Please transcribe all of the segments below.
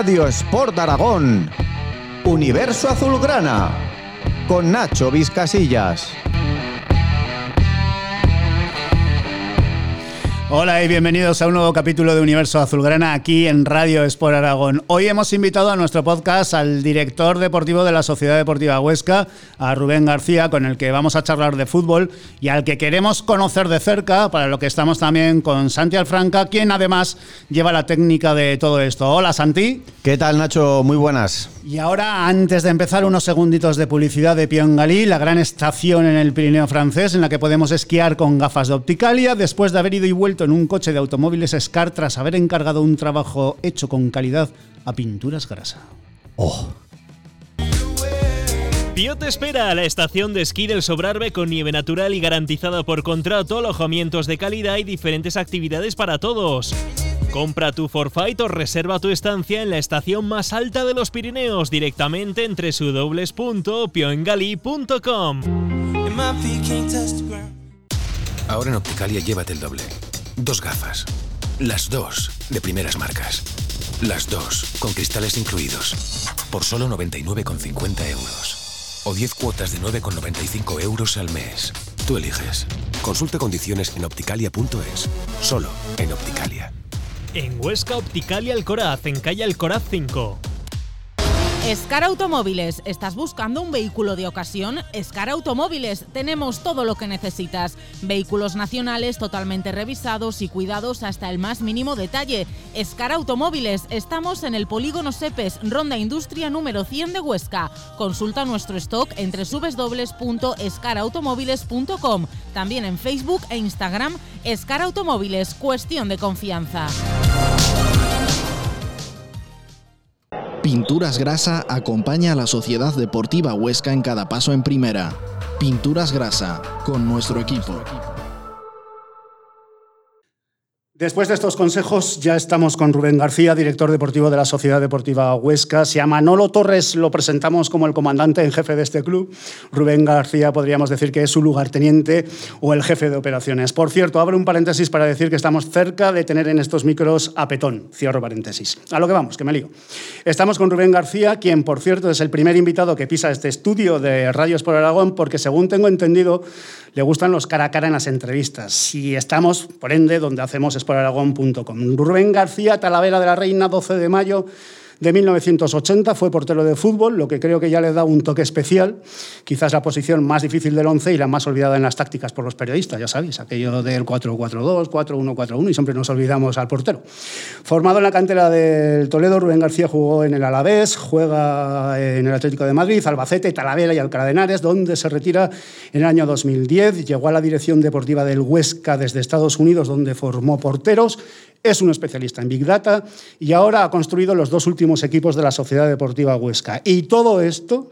Radio Sport Aragón, Universo Azulgrana, con Nacho Vizcasillas. Hola y bienvenidos a un nuevo capítulo de Universo Azulgrana aquí en Radio Sport Aragón. Hoy hemos invitado a nuestro podcast al director deportivo de la Sociedad Deportiva Huesca, a Rubén García, con el que vamos a charlar de fútbol y al que queremos conocer de cerca, para lo que estamos también con Santi Alfranca, quien además lleva la técnica de todo esto. Hola Santi. ¿Qué tal Nacho? Muy buenas. Y ahora, antes de empezar, unos segunditos de publicidad de Galí, la gran estación en el Pirineo francés en la que podemos esquiar con gafas de Opticalia después de haber ido y vuelto en un coche de automóviles Scar tras haber encargado un trabajo hecho con calidad a pinturas grasa. Oh. Pío te espera a la estación de esquí del Sobrarbe con nieve natural y garantizada por contrato, alojamientos de calidad y diferentes actividades para todos. Compra tu forfait o reserva tu estancia en la estación más alta de los Pirineos directamente en www.pioengali.com. Ahora en Opticalia llévate el doble. Dos gafas. Las dos de primeras marcas. Las dos con cristales incluidos. Por solo 99,50 euros. O 10 cuotas de 9,95 euros al mes. Tú eliges. Consulta condiciones en opticalia.es. Solo en Opticalia. En Huesca Opticalia Alcoraz, en calle Alcoraz 5. Escar Automóviles, ¿estás buscando un vehículo de ocasión? Escar Automóviles, tenemos todo lo que necesitas. Vehículos nacionales totalmente revisados y cuidados hasta el más mínimo detalle. Escar Automóviles, estamos en el Polígono Sepes, Ronda Industria número 100 de Huesca. Consulta nuestro stock en www.escarautomóviles.com. También en Facebook e Instagram, Escar Automóviles, cuestión de confianza. Pinturas Grasa acompaña a la Sociedad Deportiva Huesca en cada paso en primera. Pinturas Grasa, con nuestro equipo. Después de estos consejos, ya estamos con Rubén García, director deportivo de la Sociedad Deportiva Huesca. Si a Manolo Torres lo presentamos como el comandante en jefe de este club, Rubén García podríamos decir que es su lugarteniente o el jefe de operaciones. Por cierto, abro un paréntesis para decir que estamos cerca de tener en estos micros a Petón. Cierro paréntesis. A lo que vamos, que me lío. Estamos con Rubén García, quien, por cierto, es el primer invitado que pisa este estudio de Radios por Aragón, porque según tengo entendido, le gustan los cara a cara en las entrevistas. Y estamos, por ende, donde hacemos esporaragón.com. Rubén García, Talavera de la Reina, 12 de mayo de 1980, fue portero de fútbol, lo que creo que ya le da un toque especial, quizás la posición más difícil del 11 y la más olvidada en las tácticas por los periodistas, ya sabéis, aquello del 4-4-2, 4-1-4-1 y siempre nos olvidamos al portero. Formado en la cantera del Toledo, Rubén García jugó en el Alavés, juega en el Atlético de Madrid, Albacete, Talavera y Alcalá de Henares, donde se retira en el año 2010, llegó a la dirección deportiva del Huesca desde Estados Unidos, donde formó porteros, es un especialista en Big Data y ahora ha construido los dos últimos equipos de la Sociedad Deportiva Huesca. Y todo esto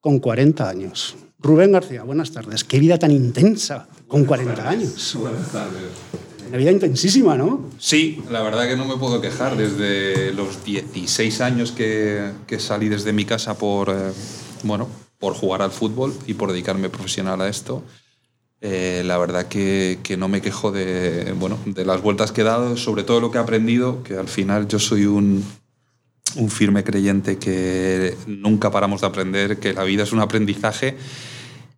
con 40 años. Rubén García, buenas tardes. Qué vida tan intensa con 40 años. Buenas tardes. Una vida intensísima, ¿no? Sí, la verdad que no me puedo quejar. Desde los 16 años que, que salí desde mi casa por, eh, bueno, por jugar al fútbol y por dedicarme profesional a esto, eh, la verdad que, no me quejo de, bueno, de las vueltas que he dado, sobre todo lo que he aprendido, que al final yo soy un, un firme creyente que nunca paramos de aprender, que la vida es un aprendizaje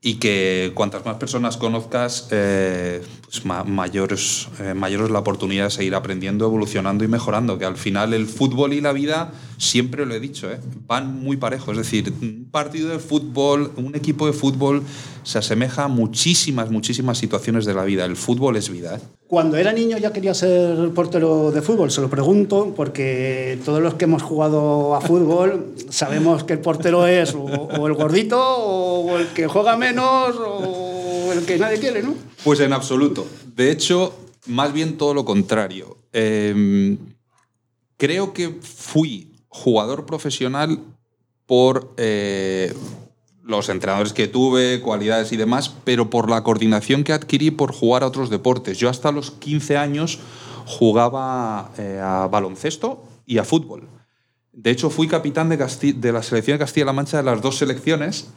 y que cuantas más personas conozcas, eh, pues ma mayor, es, eh, la oportunidad de seguir aprendiendo, evolucionando y mejorando. Que al final el fútbol y la vida, siempre lo he dicho, ¿eh? van muy parejos. Es decir, un partido de fútbol, un equipo de fútbol se asemeja a muchísimas, muchísimas situaciones de la vida. El fútbol es vida. Cuando era niño ya quería ser portero de fútbol, se lo pregunto, porque todos los que hemos jugado a fútbol sabemos que el portero es o, el gordito o el que juega menos o el que nadie quiere, ¿no? Pues en absoluto. De hecho, más bien todo lo contrario. Eh, creo que fui jugador profesional por eh, los entrenadores que tuve, cualidades y demás, pero por la coordinación que adquirí por jugar a otros deportes. Yo hasta los 15 años jugaba eh, a baloncesto y a fútbol. De hecho, fui capitán de, la selección de Castilla-La Mancha de las dos selecciones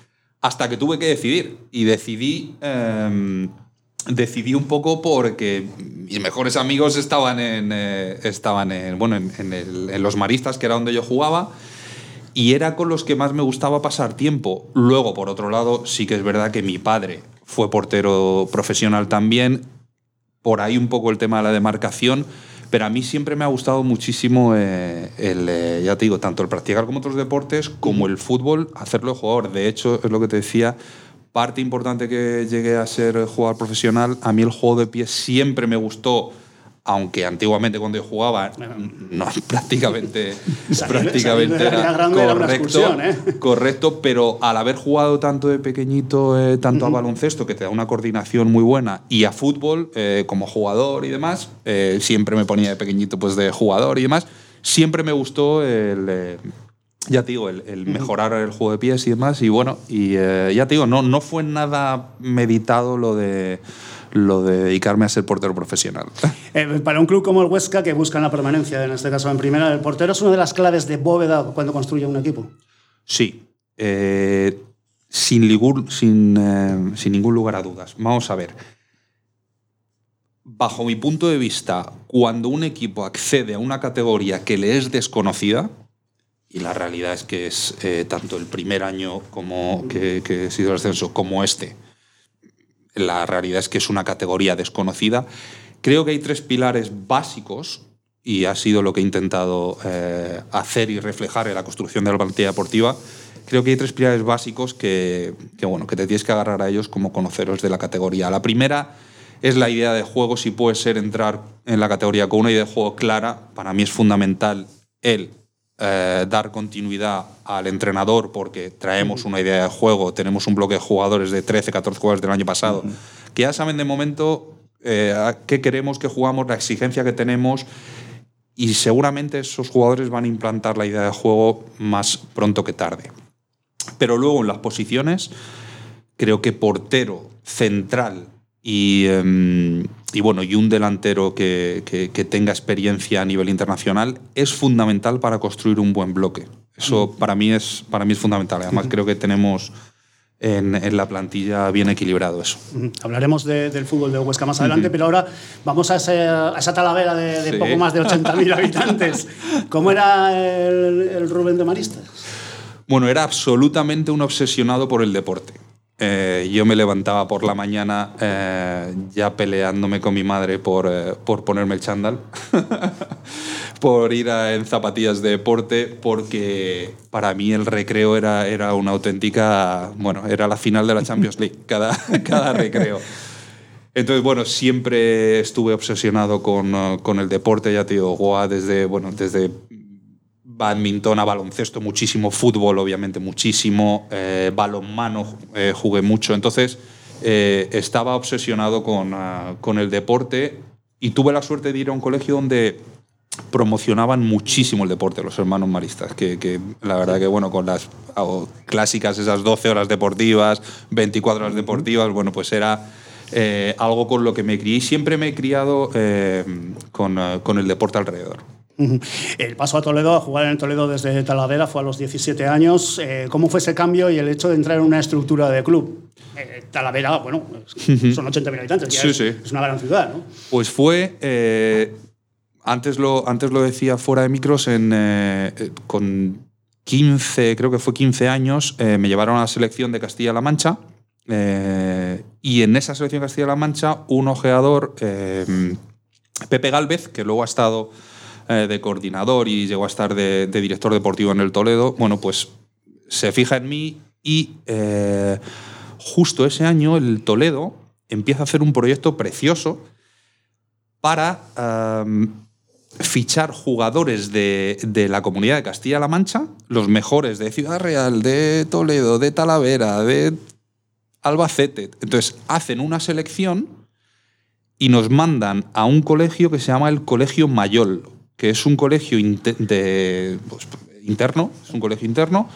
hasta que tuve que decidir. Y decidí eh, decidí un poco porque mis mejores amigos estaban en, eh, estaban en, bueno, en los maristas, que era donde yo jugaba, y era con los que más me gustaba pasar tiempo. Luego, por otro lado, sí que es verdad que mi padre fue portero profesional también, por ahí un poco el tema de la demarcación, pero a mí siempre me ha gustado muchísimo eh, el, eh, ya te digo, tanto el practicar como otros deportes, como el fútbol, hacerlo de jugador. De hecho, es lo que te decía, parte importante que llegué a ser jugador profesional, a mí el juego de pies siempre me gustó. Aunque antiguamente cuando yo jugaba, no, prácticamente, Salir- prácticamente salir era grande era una correcto, excursión, ¿eh? correcto, pero al haber jugado tanto de pequeñito, eh, tanto a baloncesto, que te da una coordinación muy buena, y a fútbol, eh, como jugador y demás, eh, siempre me ponía de pequeñito pues de jugador y demás, siempre me gustó el... ya te digo, el, el mejorar el juego de pies y demás. Y bueno, y ya te digo, no, no fue nada meditado lo de, lo de dedicarme a ser portero profesional. Eh, para un club como el Huesca, que busca la permanencia, en este caso en primera, el portero es una de las claves de bóveda cuando construye un equipo. Sí, eh, sin, ligur- sin, eh, sin ningún lugar a dudas. Vamos a ver. Bajo mi punto de vista, cuando un equipo accede a una categoría que le es desconocida, y la realidad es que es eh, tanto el primer año como que, que he sido el ascenso como este, la realidad es que es una categoría desconocida. Creo que hay tres pilares básicos y ha sido lo que he intentado eh, hacer y reflejar en la construcción de la plantilla deportiva. Creo que hay tres pilares básicos que, bueno, que te tienes que agarrar a ellos como conoceros de la categoría. La primera es la idea de juego, si puede ser entrar en la categoría con una idea de juego clara. Para mí es fundamental el eh, dar continuidad al entrenador porque traemos una idea de juego, tenemos un bloque de jugadores de 13, 14 jugadores del año pasado, que ya saben de momento eh, qué queremos, qué jugamos, la exigencia que tenemos y seguramente esos jugadores van a implantar la idea de juego más pronto que tarde. Pero luego en las posiciones, creo que portero, central y, eh, y bueno, y un delantero que, que, que, tenga experiencia a nivel internacional es fundamental para construir un buen bloque. Eso para mí es, para mí es fundamental. Además, creo que tenemos en, en, la plantilla bien equilibrado eso. Hablaremos de, del fútbol de Huesca más adelante, uh -huh. pero ahora vamos a, ese, a esa talavera de, de sí. poco más de 80.000 habitantes. ¿Cómo era el, el Rubén de Maristas? Bueno, era absolutamente un obsesionado por el deporte. Eh, yo me levantaba por la mañana eh, ya peleándome con mi madre por, eh, por ponerme el chándal, por ir a, en zapatillas de deporte, porque para mí el recreo era, era una auténtica, bueno, era la final de la Champions League, cada, cada recreo. Entonces, bueno, siempre estuve obsesionado con, con el deporte, ya te digo, Goa desde, bueno, desde badminton a baloncesto, muchísimo fútbol, obviamente, muchísimo, eh, balonmano, eh, jugué mucho. Entonces, eh, estaba obsesionado con, uh, con, el deporte y tuve la suerte de ir a un colegio donde promocionaban muchísimo el deporte, los hermanos maristas, que, que la verdad que, bueno, con las oh, clásicas, esas 12 horas deportivas, 24 horas deportivas, bueno, pues era... Algo con lo que me crié y siempre me he criado con, uh, con el deporte alrededor. El paso a Toledo, a jugar en Toledo desde Talavera, fue a los 17 años. Eh, ¿Cómo fue ese cambio y el hecho de entrar en una estructura de club? Eh, Talavera, bueno, son 80.000 habitantes, sí, es, sí. es, una gran ciudad, ¿no? Pues fue, eh, antes, lo, antes lo decía fuera de micros, en, eh, con 15, creo que fue 15 años, eh, me llevaron a la selección de Castilla-La Mancha. Y en esa selección de Castilla-La Mancha, un ojeador, Pepe Galvez, que luego ha estado eh, de coordinador y llegó a estar de, director deportivo en el Toledo, bueno, pues se fija en mí y eh, justo ese año el Toledo empieza a hacer un proyecto precioso para um, fichar jugadores de, de, la comunidad de Castilla-La Mancha, los mejores de Ciudad Real, de Toledo, de Talavera, de Albacete. Entonces hacen una selección y nos mandan a un colegio que se llama el Colegio Mayol, que es un colegio de, pues, interno, es un colegio interno,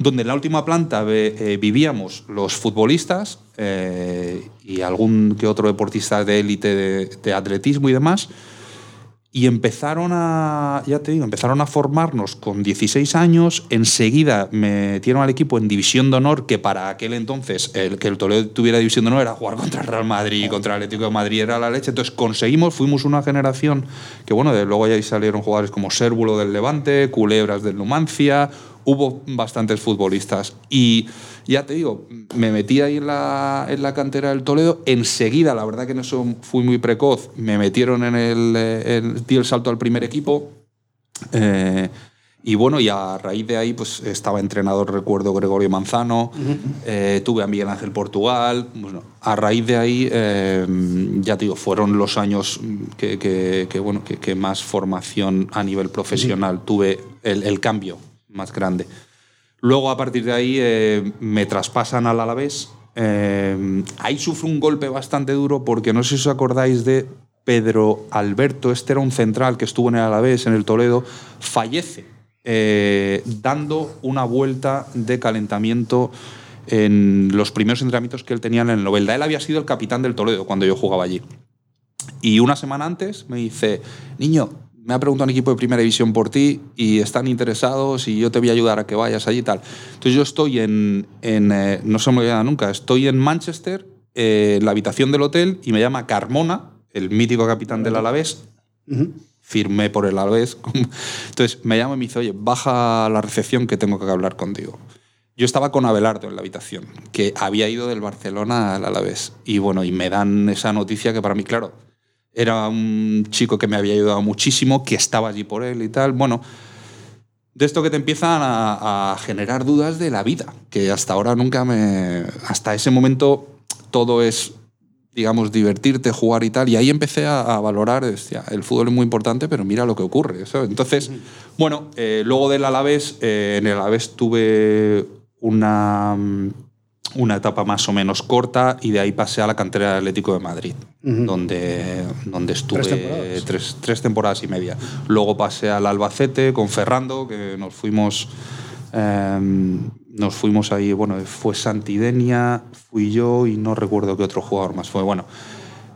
donde en la última planta eh, vivíamos los futbolistas eh, y algún que otro deportista de élite de, atletismo y demás. Y empezaron a, ya te digo, empezaron a formarnos con 16 años. Enseguida metieron al equipo en División de Honor, que para aquel entonces el que el Toledo tuviera División de Honor era jugar contra el Real Madrid, contra el Atlético de Madrid, era la leche. Entonces conseguimos, fuimos una generación que, bueno, de, luego ya ahí salieron jugadores como Sérvulo del Levante, Culebras del Numancia, hubo bastantes futbolistas. Y ya te digo, me metí ahí en la, en la cantera del Toledo. Enseguida, la verdad que en eso fui muy precoz, me metieron en el, el, di el salto al primer equipo. Eh, y bueno, y a raíz de ahí, pues estaba entrenador, recuerdo, Gregorio Manzano, eh, tuve a Miguel Ángel Portugal. Bueno, a raíz de ahí, eh, ya te digo, fueron los años que, que- que, bueno, que, que más formación a nivel profesional tuve, el, el cambio más grande. Luego, a partir de ahí, eh, me traspasan al Alavés. Eh, ahí sufro un golpe bastante duro porque no sé si os acordáis de Pedro Alberto, este era un central que estuvo en el Alavés, en el Toledo, fallece eh, dando una vuelta de calentamiento en los primeros entrenamientos que él tenía en el Novelda. Él había sido el capitán del Toledo cuando yo jugaba allí. Y una semana antes me dice, niño, me ha preguntado un equipo de primera división por ti y están interesados y yo te voy a ayudar a que vayas allí y tal. Entonces yo estoy en, en, eh, no se me olvida nunca, estoy en Manchester, eh, en la habitación del hotel y me llama Carmona, el mítico capitán del Alavés, firmé por el Alavés. Entonces me llama y me dice, oye, baja a la recepción que tengo que hablar contigo. Yo estaba con Abelardo en la habitación, que había ido del Barcelona al Alavés. Y bueno, y me dan esa noticia que para mí, claro, era un chico que me había ayudado muchísimo, que estaba allí por él y tal. Bueno, de esto que te empiezan a, a generar dudas de la vida, que hasta ahora nunca me... Hasta ese momento todo es, digamos, divertirte, jugar y tal. Y ahí empecé a, a valorar, decía, el fútbol es muy importante, pero mira lo que ocurre. ¿sabes? Entonces, bueno, eh, luego del Alavés, eh, en el Alavés tuve una, mm, una etapa más o menos corta y de ahí pasé a la cantera del Atlético de Madrid, donde, donde estuve temporadas. tres, tres temporadas y media. Luego pasé al Albacete con Ferrando, que nos fuimos, eh, nos fuimos ahí, bueno, fue Santidenia, fui yo y no recuerdo qué otro jugador más fue. Bueno,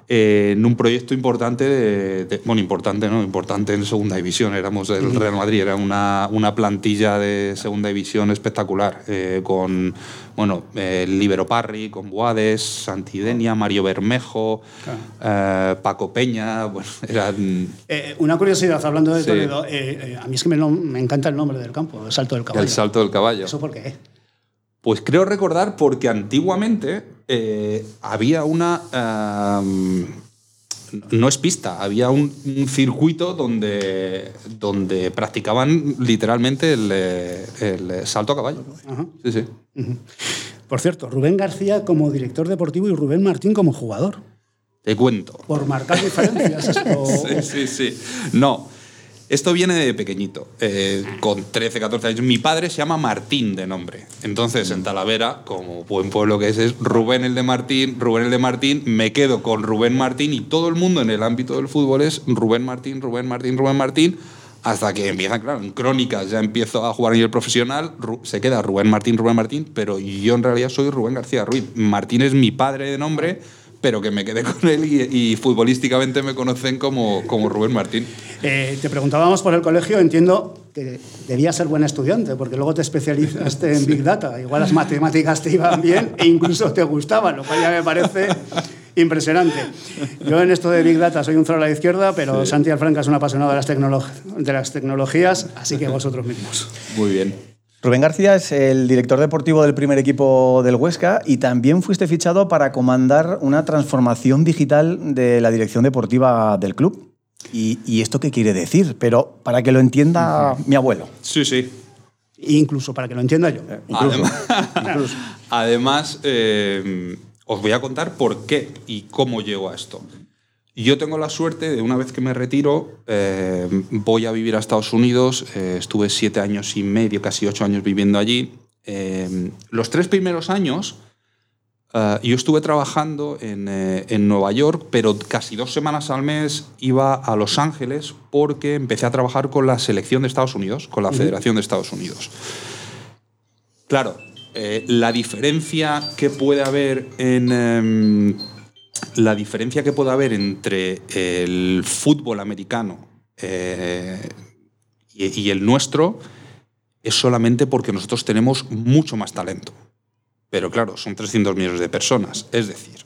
eh, en un proyecto importante, de, de- bueno, importante, ¿no? Importante en segunda división, éramos el Real Madrid, era una, una plantilla de segunda división espectacular, eh, con, bueno, eh, Libero Parry, con Boades, Santidenia, Mario Bermejo, eh, Paco Peña, bueno, eran una curiosidad, hablando de Sí. Toledo, a mí es que me, me encanta el nombre del campo, el Salto del Caballo. el salto del caballo. ¿Eso por qué? Pues creo recordar porque antiguamente eh, había una... no es pista, había un, un circuito donde, donde practicaban literalmente el, eh, el salto a caballo. Ajá. Sí, sí. Por cierto, Rubén García como director deportivo y Rubén Martín como jugador. Te cuento. Por marcar diferencias. esto- Sí, sí, sí. No, esto viene de pequeñito, eh, con 13, 14 años. Mi padre se llama Martín de nombre. Entonces, en Talavera, como buen pueblo que es, es Rubén el de Martín, Rubén el de Martín, me quedo con Rubén Martín y todo el mundo en el ámbito del fútbol es Rubén Martín, Rubén Martín, Rubén Martín. Hasta que empiezan, claro, en crónicas ya empiezo a jugar a nivel profesional, se queda Rubén Martín, Rubén Martín, pero yo en realidad soy Rubén García Ruiz. Martín es mi padre de nombre, pero que me quedé con él y, y futbolísticamente me conocen como, como Rubén Martín. Eh, te preguntábamos por el colegio, entiendo que debías ser buen estudiante, porque luego te especializaste en Big Data. Igual las matemáticas te iban bien e incluso te gustaban, lo cual ya me parece impresionante. Yo en esto de Big Data soy un cero a la izquierda, pero Santi Alfranca es un apasionado de las, de las tecnologías, así que vosotros mismos. Muy bien. Rubén García es el director deportivo del primer equipo del Huesca y también fuiste fichado para comandar una transformación digital de la dirección deportiva del club. ¿Y, y esto qué quiere decir? Pero para que lo entienda mi abuelo. Sí, sí. Incluso para que lo entienda yo. Además, además, eh, os voy a contar por qué y cómo llego a esto. Yo tengo la suerte de una vez que me retiro, eh, voy a vivir a Estados Unidos. eh, estuve siete años y medio, casi ocho años viviendo allí. Eh, los tres primeros años yo estuve trabajando en, en Nueva York, pero casi dos semanas al mes iba a Los Ángeles porque empecé a trabajar con la selección de Estados Unidos, con la Federación de Estados Unidos. Claro, la diferencia que puede haber en. La diferencia que puede haber entre el fútbol americano eh, y, el nuestro es solamente porque nosotros tenemos mucho más talento. Pero claro, son 300 millones de personas. Es decir,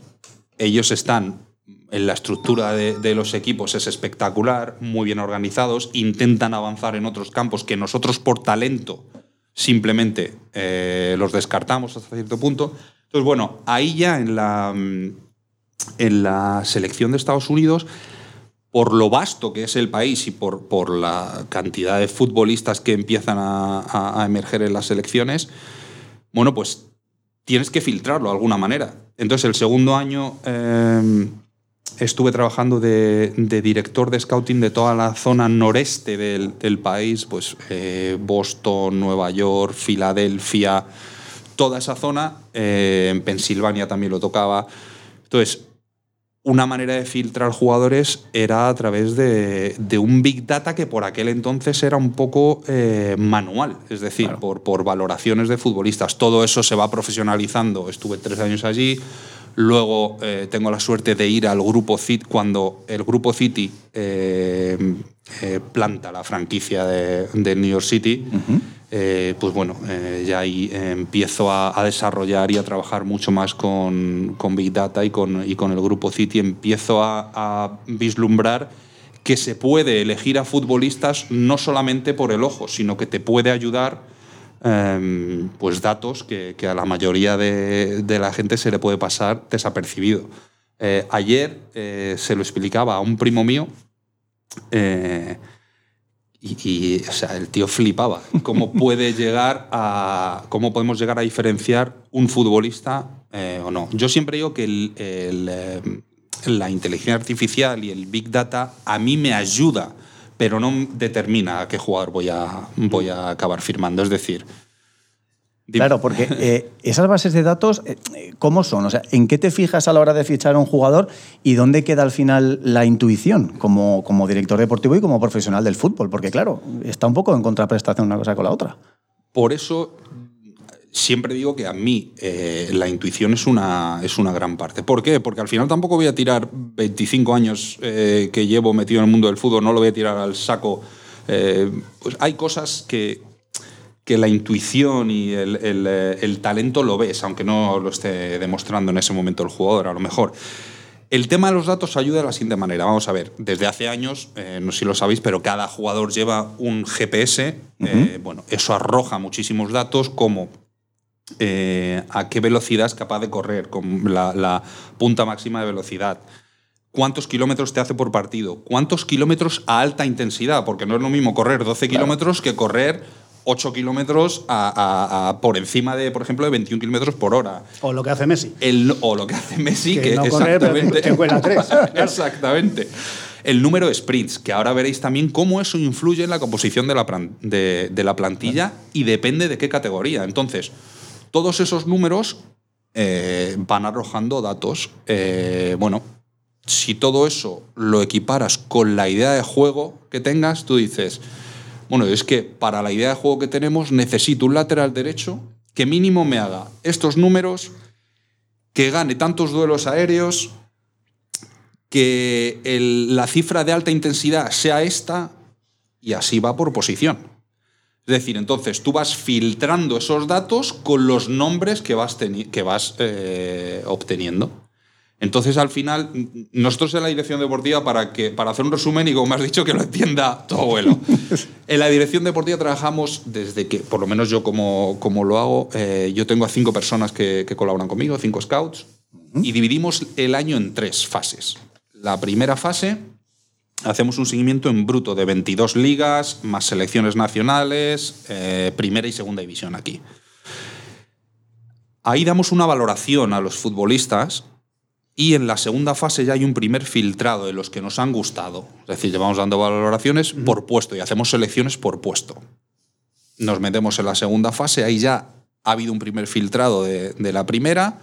ellos están en la estructura de, los equipos, es espectacular, muy bien organizados, intentan avanzar en otros campos que nosotros por talento simplemente eh, los descartamos hasta cierto punto. Entonces, bueno, ahí ya en la, en la selección de Estados Unidos, por lo vasto que es el país y por, por la cantidad de futbolistas que empiezan a, a- emerger en las selecciones, bueno, pues tienes que filtrarlo de alguna manera. Entonces, el segundo año eh, estuve trabajando de, de director de scouting de toda la zona noreste del, del país, pues eh, Boston, Nueva York, Filadelfia, toda esa zona. eh, en Pensilvania también lo tocaba. Entonces, una manera de filtrar jugadores era a través de, de un Big Data que por aquel entonces era un poco eh, manual, es decir, por, por valoraciones de futbolistas. Todo eso se va profesionalizando. Estuve tres años allí. Luego eh, tengo la suerte de ir al Grupo City, cuando el Grupo City eh, planta la franquicia de, de New York City. Eh, pues bueno, eh, ya ahí empiezo a, desarrollar y a trabajar mucho más con, Big Data y con, el grupo City. Empiezo a, vislumbrar que se puede elegir a futbolistas no solamente por el ojo, sino que te puede ayudar eh, pues datos que, a la mayoría de, la gente se le puede pasar desapercibido. Eh, ayer se lo explicaba a un primo mío y, y, o sea, el tío flipaba. ¿Cómo puede llegar a. cómo podemos llegar a diferenciar un futbolista eh, o no? Yo siempre digo que el- el, eh, la inteligencia artificial y el Big Data a mí me ayuda, pero no determina a qué jugador voy a, voy a acabar firmando. Es decir. Dime. Claro, porque eh, esas bases de datos, eh, ¿cómo son? O sea, ¿en qué te fijas a la hora de fichar a un jugador y dónde queda al final la intuición como, como director deportivo y como profesional del fútbol? Porque claro, está un poco en contraprestación una cosa con la otra. Por eso siempre digo que a mí eh, la intuición es una, es una gran parte. ¿Por qué? Porque al final tampoco voy a tirar 25 años eh, que llevo metido en el mundo del fútbol, no lo voy a tirar al saco. Eh, pues hay cosas que, que la intuición y el, el, eh, el talento lo ves, aunque no lo esté demostrando en ese momento el jugador, a lo mejor. El tema de los datos ayuda de la siguiente manera. Vamos a ver, desde hace años, eh, no sé si lo sabéis, pero cada jugador lleva un GPS. eh, bueno, eso arroja muchísimos datos como eh, a qué velocidad es capaz de correr, con la, la punta máxima de velocidad. ¿Cuántos kilómetros te hace por partido? ¿Cuántos kilómetros a alta intensidad? Porque no es lo mismo correr 12 kilómetros que correr 8 kilómetros a- a- a- por encima de, por ejemplo, de 21 kilómetros por hora. O lo que hace Messi. El- o lo que hace Messi, Que que, no pero exactamente. que cuela tres. exactamente. El número de sprints, que ahora veréis también cómo eso influye en la composición de la, de la plantilla y depende de qué categoría. Entonces, todos esos números eh, van arrojando datos. Eh, bueno, si todo eso lo equiparas con la idea de juego que tengas, tú dices, bueno, es que para la idea de juego que tenemos necesito un lateral derecho que mínimo me haga estos números, que gane tantos duelos aéreos, que la cifra de alta intensidad sea esta y así va por posición. Es decir, entonces tú vas filtrando esos datos con los nombres que vas, que vas eh, obteniendo. Entonces, al final, nosotros en la dirección deportiva, para, que, para hacer un resumen y como me has dicho, que lo entienda tu abuelo. en la dirección deportiva trabajamos desde que, por lo menos yo como, como lo hago, eh, yo tengo a cinco personas que, que colaboran conmigo, cinco scouts, y dividimos el año en tres fases. La primera fase, hacemos un seguimiento en bruto de 22 ligas, más selecciones nacionales, eh, primera y segunda división aquí. Ahí damos una valoración a los futbolistas y en la segunda fase ya hay un primer filtrado de los que nos han gustado. Es decir, llevamos dando valoraciones por puesto y hacemos selecciones por puesto. Nos metemos en la segunda fase, ahí ya ha habido un primer filtrado de, de la primera,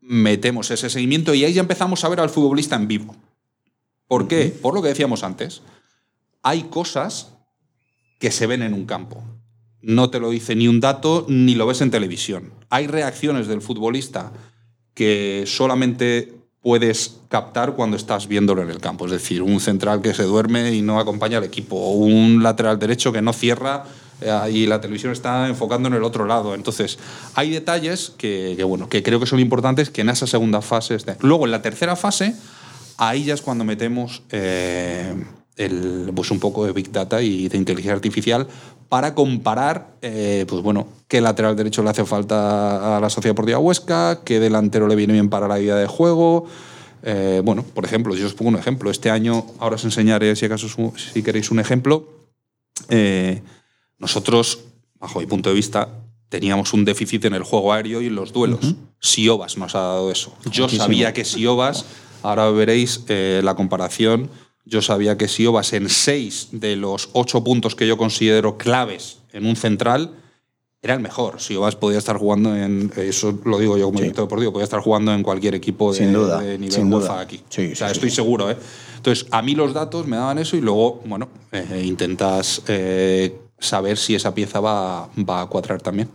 metemos ese seguimiento y ahí ya empezamos a ver al futbolista en vivo. ¿Por qué? Por lo que decíamos antes. Hay cosas que se ven en un campo. No te lo dice ni un dato ni lo ves en televisión. Hay reacciones del futbolista que solamente puedes captar cuando estás viéndolo en el campo. Es decir, un central que se duerme y no acompaña al equipo, o un lateral derecho que no cierra eh, y la televisión está enfocando en el otro lado. Entonces, hay detalles que, bueno, que creo que son importantes que en esa segunda fase estén. Luego, en la tercera fase, ahí ya es cuando metemos eh, pues un poco de Big Data y de inteligencia artificial para comparar, eh, pues bueno, qué lateral derecho le hace falta a la Sociedad Deportiva Huesca, qué delantero le viene bien para la vida de juego. Eh, bueno, por ejemplo, yo os pongo un ejemplo. Este año, ahora os enseñaré, si acaso si queréis un ejemplo. Eh, nosotros, bajo mi punto de vista, teníamos un déficit en el juego aéreo y en los duelos. Siobas nos ha dado eso. Yo sabía que Siobas, ahora veréis la comparación yo sabía que si Obas en seis de los ocho puntos que yo considero claves en un central, era el mejor. Si Obas podía estar jugando en, eso lo digo yo como director deportivo, podía estar jugando en cualquier equipo de, nivel sin UEFA aquí. o sea, estoy seguro. ¿eh? Entonces, a mí los datos me daban eso y luego, bueno, eh, intentas eh, saber si esa pieza va, va a cuadrar también.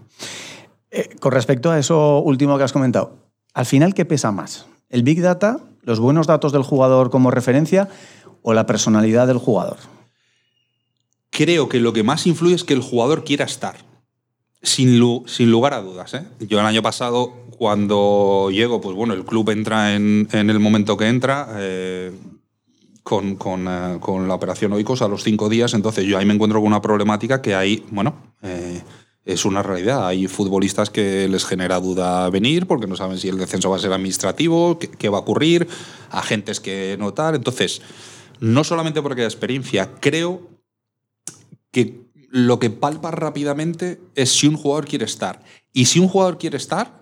Eh, con respecto a eso último que has comentado, al final, ¿qué pesa más? ¿El Big Data, los buenos datos del jugador como referencia o la personalidad del jugador? Creo que lo que más influye es que el jugador quiera estar. Sin, lugar a dudas. ¿eh? Yo el año pasado, cuando llego, pues bueno, el club entra en, el momento que entra. Eh, con, eh, con, la operación Oikos a los cinco días, entonces yo ahí me encuentro con una problemática que hay, bueno, es una realidad. Hay futbolistas que les genera duda venir porque no saben si el descenso va a ser administrativo, qué, qué va a ocurrir, agentes que notar. Entonces, no solamente porque haya experiencia, creo que lo que palpa rápidamente es si un jugador quiere estar. Y si un jugador quiere estar,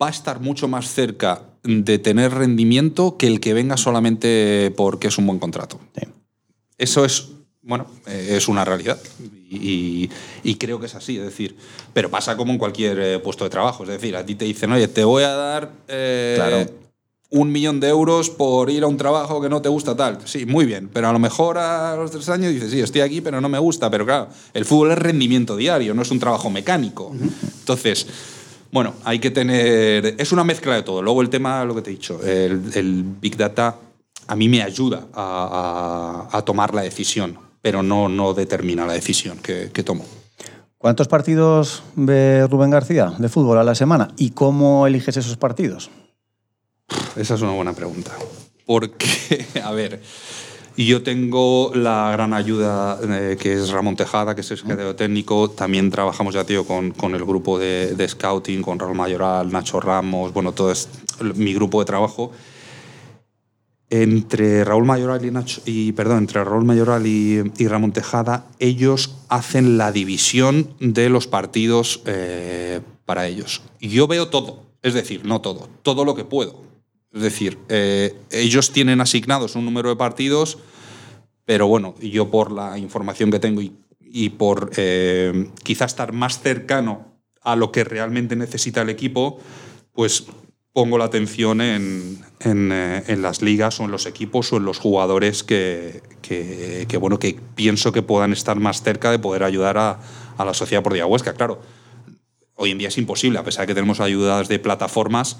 va a estar mucho más cerca de tener rendimiento que el que venga solamente porque es un buen contrato. Eso es, bueno, eh, es una realidad. Y, creo que es así, es decir, pero pasa como en cualquier eh, puesto de trabajo. Es decir, a ti te dicen, oye, te voy a dar eh, claro un millón de euros por ir a un trabajo que no te gusta tal. Sí, muy bien, pero a lo mejor a los tres años dices, sí, estoy aquí, pero no me gusta. Pero claro, el fútbol es rendimiento diario, no es un trabajo mecánico. Entonces, bueno, hay que tener... Es una mezcla de todo. Luego el tema, lo que te he dicho, el, Big Data a mí me ayuda a, tomar la decisión, pero no, no determina la decisión que, que tomo. ¿Cuántos partidos ve Rubén García de fútbol a la semana? ¿Y cómo eliges esos partidos? Esa es una buena pregunta. Porque, a ver, yo tengo la gran ayuda eh, que es Ramón Tejada, que es el secretario técnico. También trabajamos ya, tío, con, con el grupo de, scouting, con Raúl Mayoral, Nacho Ramos, bueno, todo es mi grupo de trabajo. Entre Raúl Mayoral y, Nacho, y perdón, entre Raúl Mayoral y, y, Ramón Tejada, ellos hacen la división de los partidos eh, para ellos. Yo veo todo, es decir, no todo, todo lo que puedo es decir, eh, ellos tienen asignados un número de partidos, pero bueno, yo por la información que tengo y, por eh, quizás estar más cercano a lo que realmente necesita el equipo, pues pongo la atención en, eh, las ligas o en los equipos o en los jugadores que, bueno, que pienso que puedan estar más cerca de poder ayudar a, a la sociedad por Huesca. Claro, hoy en día es imposible, a pesar de que tenemos ayudas de plataformas,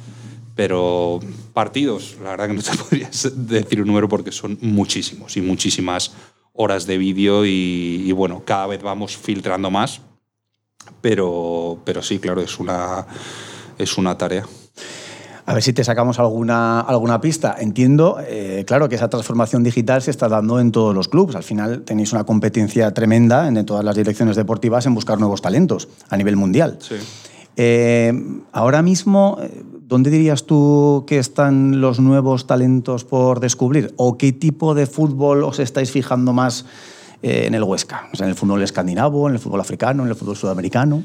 pero partidos, la verdad que no te podría decir un número porque son muchísimos y muchísimas horas de vídeo y, bueno, cada vez vamos filtrando más, pero, pero sí, claro, es una, es una tarea. A ver si te sacamos alguna, alguna pista. Entiendo, eh, claro, que esa transformación digital se está dando en todos los clubes. Al final tenéis una competencia tremenda en todas las direcciones deportivas en buscar nuevos talentos a nivel mundial. Sí. Eh, ahora mismo, eh, ¿dónde dirías tú que están los nuevos talentos por descubrir? ¿O qué tipo de fútbol os estáis fijando más eh, en el Huesca? ¿En el fútbol escandinavo, en el fútbol africano, en el fútbol sudamericano?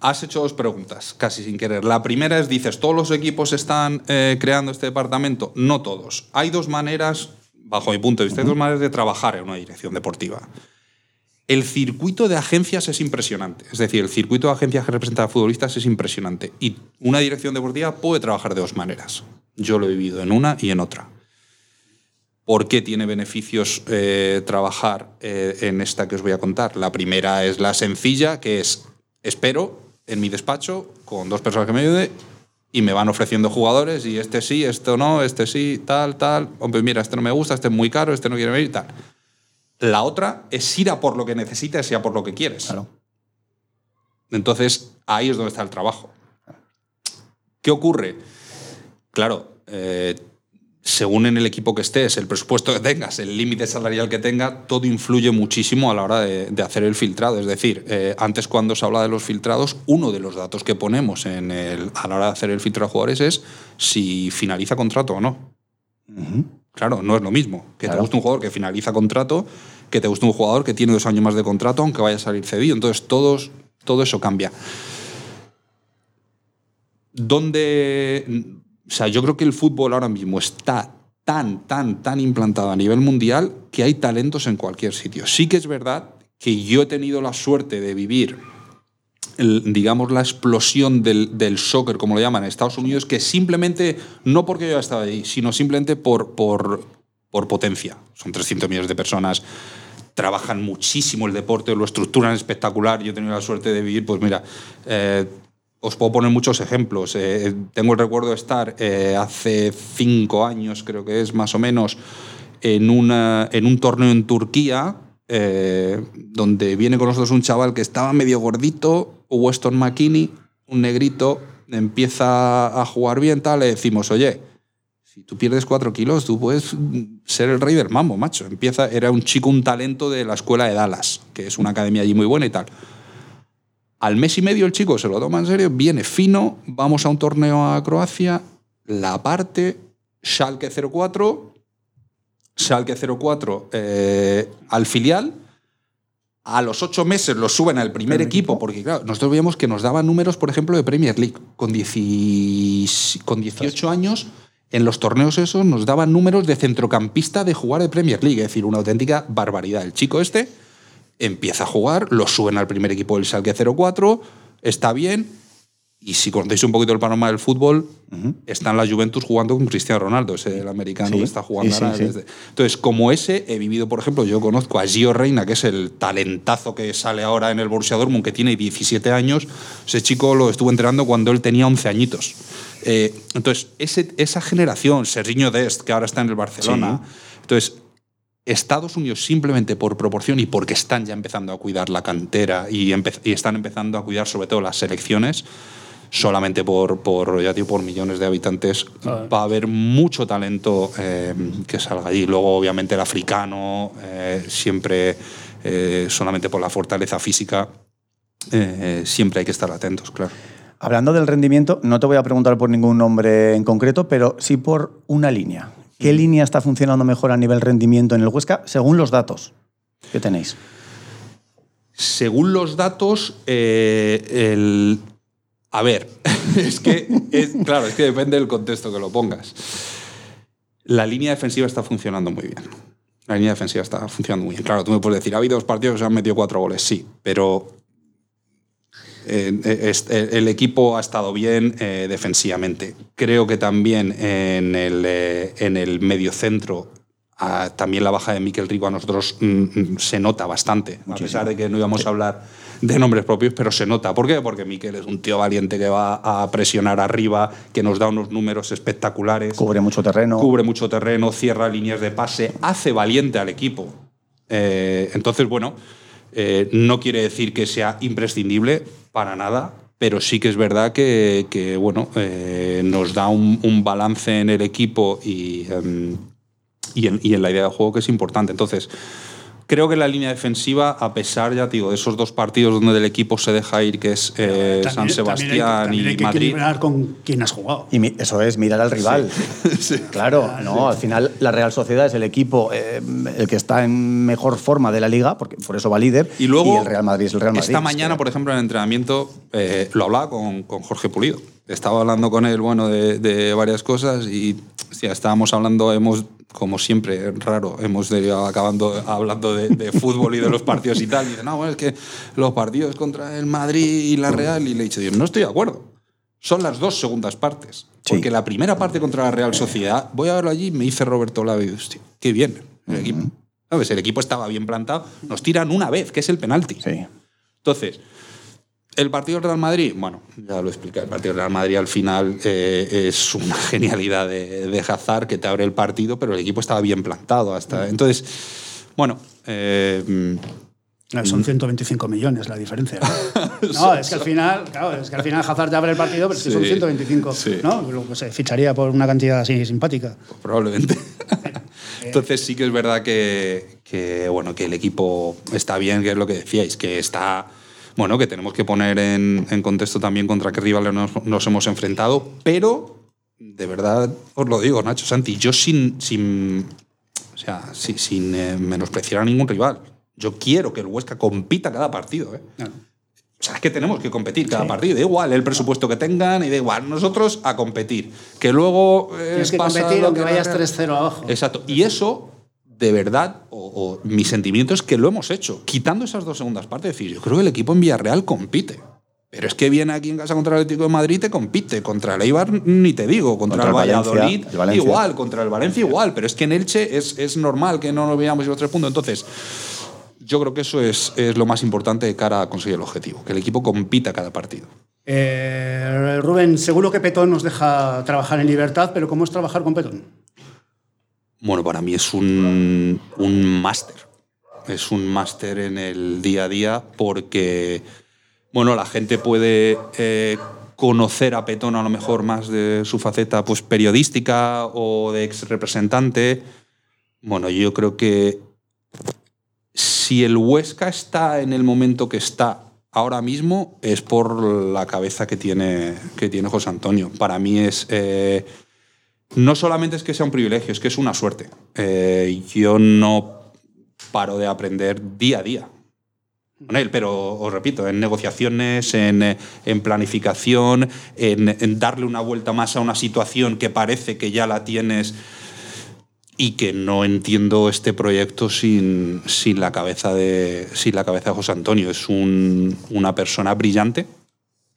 Has hecho dos preguntas, casi sin querer. La primera es, dices, ¿todos los equipos están creando este departamento? No todos. Hay dos maneras, bajo mi punto de vista, hay dos maneras de trabajar en una dirección deportiva. El circuito de agencias es impresionante. Es decir, el circuito de agencias que representa a futbolistas es impresionante. Y una dirección deportiva puede trabajar de dos maneras. Yo lo he vivido en una y en otra. ¿Por qué tiene beneficios eh, trabajar eh, en esta que os voy a contar? La primera es la sencilla, que es espero en mi despacho con dos personas que me ayuden y me van ofreciendo jugadores y este sí, esto no, este sí, tal, tal. Hombre, mira, este no me gusta, este es muy caro, este no quiere venir, tal. La otra es ir a por lo que necesitas y a por lo que quieres. Claro. Entonces, ahí es donde está el trabajo. ¿Qué ocurre? Claro, eh, según en el equipo que estés, el presupuesto que tengas, el límite salarial que tenga, todo influye muchísimo a la hora de, de hacer el filtrado. Es decir, eh, antes cuando se habla de los filtrados, uno de los datos que ponemos en el, a la hora de hacer el filtro de jugadores es si finaliza contrato o no. Claro, no es lo mismo que te guste un jugador que finaliza contrato, que te guste un jugador que tiene dos años más de contrato, aunque vaya a salir cedido. Entonces, todos, todo eso cambia. Donde. O sea, yo creo que el fútbol ahora mismo está tan, tan, tan implantado a nivel mundial que hay talentos en cualquier sitio. Sí que es verdad que yo he tenido la suerte de vivir el- digamos, la explosión del, del soccer, como lo llaman en Estados Unidos, que simplemente, no porque yo estado ahí, sino simplemente por, por, por potencia. Son 300 millones de personas, trabajan muchísimo el deporte, lo estructuran espectacular. Yo he tenido la suerte de vivir, pues mira, eh, os puedo poner muchos ejemplos. Eh, tengo el recuerdo de estar eh, hace cinco años, creo que es más o menos, en, una, en un torneo en Turquía, eh, donde viene con nosotros un chaval que estaba medio gordito, Weston McKinney, un negrito, empieza a jugar bien, tal, le decimos, oye, si tú pierdes cuatro kilos, tú puedes ser el rey del mambo, macho. Empieza, era un chico, un talento de la escuela de Dallas, que es una academia allí muy buena y tal. Al mes y medio el chico se lo toma en serio, viene fino, vamos a un torneo a Croacia, la parte, Schalke 04, Schalke 04 eh, al filial, a los ocho meses lo suben al primer equipo, porque claro, nosotros veíamos que nos daban números, por ejemplo, de Premier League. Con, 10 con 18 años, en los torneos esos, nos daban números de centrocampista de jugar de Premier League, es decir, una auténtica barbaridad. El chico este empieza a jugar, lo suben al primer equipo del Schalke 04, está bien, y si conocéis un poquito el panorama del fútbol, está en la Juventus jugando con Cristiano Ronaldo, ese el americano Sí, que está jugando sí, ahora sí. desde- entonces, como ese, he vivido, por ejemplo, yo conozco a Gio Reina, que es el talentazo que sale ahora en el Borussia Dortmund, que tiene 17 años. Ese chico lo estuvo entrenando cuando él tenía 11 añitos. Eh, entonces, ese- esa generación, Serginho Dest, que ahora está en el Barcelona, entonces, Estados Unidos simplemente por proporción y porque están ya empezando a cuidar la cantera y, y están empezando a cuidar sobre todo las selecciones, solamente por, por, ya digo, por millones de habitantes va a haber mucho talento eh, que salga allí. Luego, obviamente, el africano, eh, siempre eh, solamente por la fortaleza física, eh, siempre hay que estar atentos, claro. Hablando del rendimiento, no te voy a preguntar por ningún nombre en concreto, pero sí por una línea. ¿Qué Mm. línea está funcionando mejor a nivel rendimiento en el Huesca según los datos que tenéis? Según los datos, eh, el. A ver, es que. es- claro, es que depende del contexto que lo pongas. La línea defensiva está funcionando muy bien. La línea defensiva está funcionando muy bien. Claro, tú me puedes decir, ha habido dos partidos que se han metido cuatro goles, sí, pero. eh, es- el equipo ha estado bien eh, defensivamente. Creo que también en el, eh, en el medio centro ah, también la baja de Miquel Rico a nosotros mm, mm, se nota bastante, a pesar de que no íbamos a hablar de nombres propios, pero se nota. ¿Por qué? Porque Miquel es un tío valiente que va a presionar arriba, que nos da unos números espectaculares, Cubre mucho terreno. cubre mucho terreno, cierra líneas de pase, hace valiente al equipo. Eh, entonces, bueno, eh, no quiere decir que sea imprescindible para nada, pero sí que es verdad que, que, bueno, eh, nos da un, un balance en el equipo y, em, y, en, y en la idea de juego que es importante. Entonces, creo que la línea defensiva, a pesar, ya te digo, de esos dos partidos donde el equipo se deja ir, que es eh, También- San también hay- Sebastián también hay y que Madrid. equilibrar con quién has jugado. Y mi- eso es mirar al rival. Claro, no, al final la Real Sociedad es el equipo eh, el que está en mejor forma de la liga, porque por eso va líder. Y luego, el Real Madrid es el Real Madrid. esta Es mañana, por ejemplo, en el entrenamiento, eh, lo hablaba con, con Jorge Pulido. Estaba hablando con él, bueno, de, de varias cosas y hostia, estábamos hablando, hemos, como siempre, raro, hemos derivado acabando hablando de, de fútbol y de los partidos y tal. Y dice, no, bueno, es que los partidos contra el Madrid y la Real. Y le he dicho, "Tío, no estoy de acuerdo. Son las dos segundas partes. Sí. Porque la primera parte contra la Real Sociedad, voy a verlo allí, me dice Roberto Lavi, hostia, qué bien el equipo. ¿Sabes? El equipo estaba bien plantado. Nos tiran una vez, que es el penalti. Sí. Entonces, El partido Real Madrid, bueno, ya lo expliqué. El partido Real Madrid al final eh, es una genialidad de, de Hazard que te abre el partido, pero el equipo estaba bien plantado hasta. Entonces, bueno. eh, No, Son 125 millones la diferencia. ¿no? No, es que al final, claro, es que al final Hazard te abre el partido, pero es que son Sí, 125, sí. ¿no? Se ficharía por una cantidad así simpática. probablemente. Entonces sí que es verdad que, que, bueno, que el equipo está bien, que es lo que decíais, que está. Bueno, que tenemos que poner en, en contexto también contra qué rivales nos, nos hemos enfrentado, pero de verdad os lo digo, Nacho Santi, yo sin, sin, o sea, si- sin eh, menospreciar a ningún rival, yo quiero que el Huesca compita cada partido. ¿eh? Claro. O sea, es que tenemos que competir cada partido. Da igual el presupuesto que tengan y da igual. Nosotros a competir. Que luego. eh, Tienes que pasa competir lo aunque que vayas Real- 3-0 abajo. Exacto. Y eso, de verdad, o, o mi sentimiento es que lo hemos hecho. Quitando esas dos segundas partes, es decir, yo creo que el equipo en Villarreal compite. Pero es que viene aquí en casa contra el Atlético de Madrid, te compite. Contra el Eibar, ni te digo. Contra, Contra el el Valencia, Valladolid, el Valencia. igual. Contra el Valencia, igual. Pero es que en Elche es, es normal que no nos veamos los tres puntos. Entonces, yo creo que eso es, es lo más importante de cara a conseguir el objetivo. Que el equipo compita cada partido. Eh, Rubén, seguro que Petón nos deja trabajar en libertad, pero ¿cómo es trabajar con Petón? Bueno, para mí es un, un máster. Es un máster en el día a día porque, bueno, la gente puede eh, conocer a Petón a lo mejor más de su faceta pues, periodística o de ex representante. Bueno, yo creo que si el Huesca está en el momento que está ahora mismo es por la cabeza que tiene, que tiene José Antonio. Para mí es... eh, no solamente es que sea un privilegio, es que es una suerte. Eh, yo no paro de aprender día a día con él, pero os repito, en negociaciones, en, eh, en planificación, en, darle una vuelta más a una situación que parece que ya la tienes y que no entiendo este proyecto sin, sin, la, cabeza de, sin la cabeza de José Antonio. Es un- una persona brillante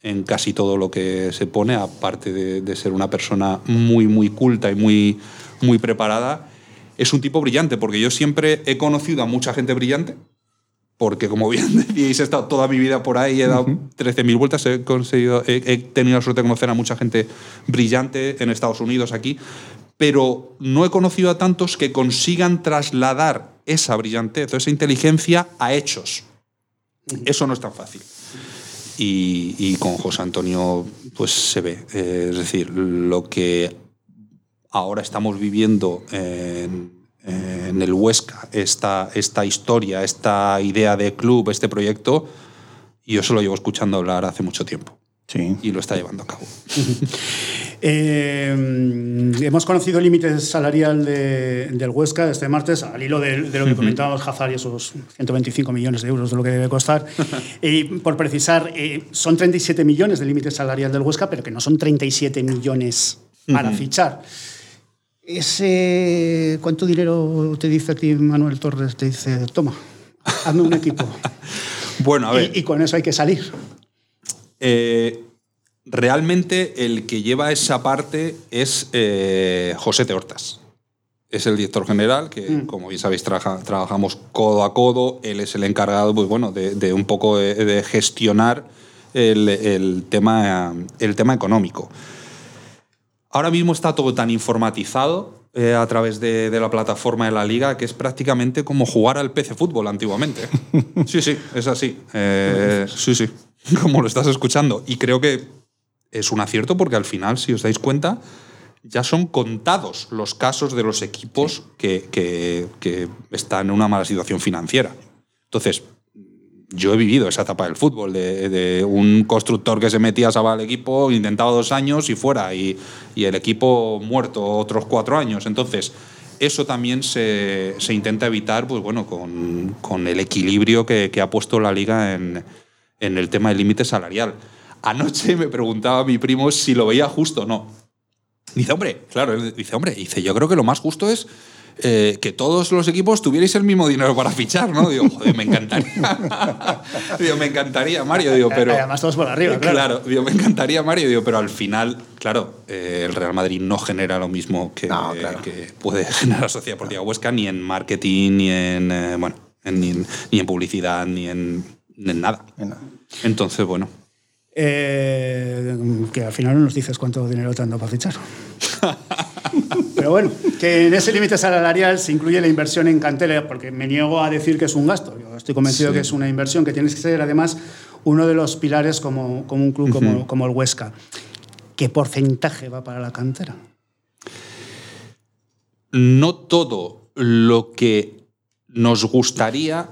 en casi todo lo que se pone, aparte de, de ser una persona muy, muy culta y muy, muy preparada. Es un tipo brillante, porque yo siempre he conocido a mucha gente brillante, porque como bien decíais, he estado toda mi vida por ahí, he dado 13.000 vueltas, he, conseguido, he, he tenido la suerte de conocer a mucha gente brillante en Estados Unidos, aquí, pero no he conocido a tantos que consigan trasladar esa brillantez o esa inteligencia a hechos. Eso no es tan fácil. Y, y con José Antonio, pues se ve. Eh, es decir, lo que ahora estamos viviendo en, en el Huesca, esta, esta historia, esta idea de club, este proyecto, yo se lo llevo escuchando hablar hace mucho tiempo. Sí. Y lo está llevando a cabo. Eh, hemos conocido el límite salarial de- del Huesca este martes, al hilo de, de lo que comentábamos, Hazard y esos 125 millones de euros de lo que debe costar. y por precisar, eh, son 37 millones de límite salarial del Huesca, pero que no son 37 millones para fichar. Ese, ¿Cuánto dinero te dice a ti Manuel Torres? Te dice, toma, hazme un equipo. Bueno, a ver. y, y con eso hay que salir. Eh, realmente el que lleva esa parte es eh, José Teortas. Es el director general, que como bien sabéis trabaja- trabajamos codo a codo. Él es el encargado pues, bueno, de, de un poco de, de gestionar el, el tema, el tema económico. Ahora mismo está todo tan informatizado eh, a través de, de la plataforma de la liga que es prácticamente como jugar al PC fútbol antiguamente. Sí, sí, es así. Eh, sí, sí, como lo estás escuchando. Y creo que es un acierto porque al final, si os dais cuenta, ya son contados los casos de los equipos que, que- que están en una mala situación financiera. Entonces, yo he vivido esa etapa del fútbol, de, de un constructor que se metía, salvar al equipo, intentaba dos años y fuera, y, y el equipo muerto otros cuatro años. Entonces, eso también se, se intenta evitar pues, bueno, con, con el equilibrio que, que ha puesto la liga en, en el tema del límite salarial. Anoche me preguntaba mi primo si lo veía justo o no. Dice, hombre, claro, dice, hombre, dice, yo creo que lo más justo es eh, que todos los equipos tuvierais el mismo dinero para fichar, ¿no? Digo, joder, me encantaría. digo, me encantaría, Mario, digo, pero. Además, todos por arriba, claro. Claro, digo, me encantaría, Mario, digo, pero al final, claro, eh, el Real Madrid no genera lo mismo que, No, claro. que puede generar la Sociedad Deportiva Huesca, ni en marketing, ni en, eh, bueno, en- ni, en, ni en publicidad, ni en, nada. Entonces, bueno. Eh, que al final no nos dices cuánto dinero te han dado para fichar. Pero bueno, que en ese límite salarial se incluye la inversión en cantera, porque me niego a decir que es un gasto. Yo estoy convencido que es una inversión que tienes que ser, además, uno de los pilares como, como un club como, como el Huesca. ¿Qué porcentaje va para la cantera? No todo lo que nos gustaría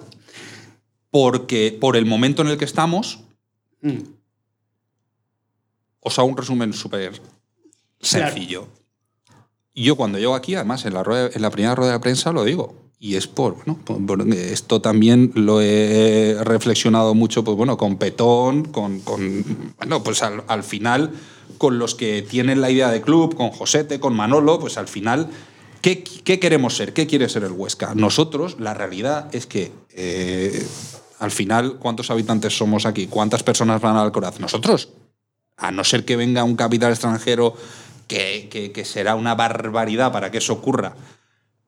porque por el momento en el que estamos, Mm. Os hago un resumen súper sencillo. Yo cuando llego aquí, además en la, rueda- en la primera rueda de prensa lo digo, y es por, bueno, por- por- esto también lo he reflexionado mucho, pues bueno, con Petón, con, con- bueno, pues al, al final, con los que tienen la idea de club, con Josete, con Manolo, pues al final, ¿qué, qué queremos ser? ¿Qué quiere ser el Huesca? Nosotros, la realidad es que eh, al final, ¿cuántos habitantes somos aquí? ¿Cuántas personas van al Alcoraz? Nosotros, a no ser que venga un capital extranjero que, que- que será una barbaridad para que eso ocurra,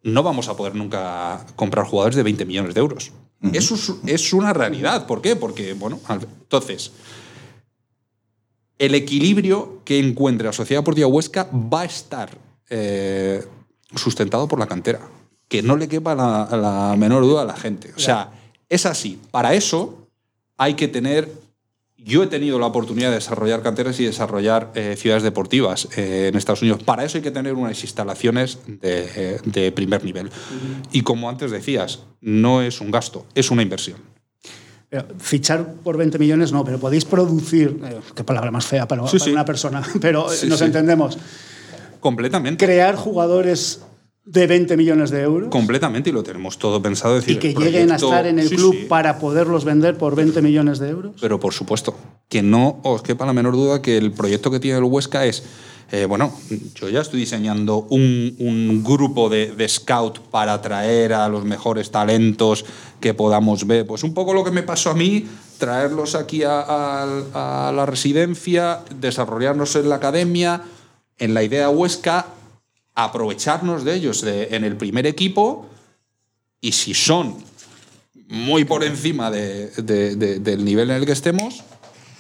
no vamos a poder nunca comprar jugadores de 20 millones de euros. Eso es, es una realidad. ¿Por qué? Porque, bueno, entonces, el equilibrio que encuentre la Sociedad Deportiva Huesca va a estar eh, sustentado por la cantera. Que no le quepa la, la menor duda a la gente. O sea, es así. Para eso hay que tener. Yo he tenido la oportunidad de desarrollar canteras y desarrollar eh, ciudades deportivas eh, en Estados Unidos. Para eso hay que tener unas instalaciones de, de primer nivel. Y como antes decías, no es un gasto, es una inversión. Pero fichar por 20 millones no, pero podéis producir, eh, qué palabra más fea para, Sí, para sí. una persona, pero Sí, nos entendemos. Completamente. Crear jugadores de 20 millones de euros Completamente, y lo tenemos todo pensado. es y decir, que el lleguen a proyecto- estar en el sí, club sí. para poderlos vender por 20 millones de euros. Pero por supuesto, que no os quepa la menor duda que el proyecto que tiene el Huesca es, eh, bueno, yo ya estoy diseñando un, un grupo de, de scout para atraer a los mejores talentos que podamos ver. Pues un poco lo que me pasó a mí, traerlos aquí a, a- a la residencia, desarrollarnos en la academia, en la idea Huesca, aprovecharnos de ellos en el primer equipo y si son muy por encima de- de- de- del nivel en el que estemos,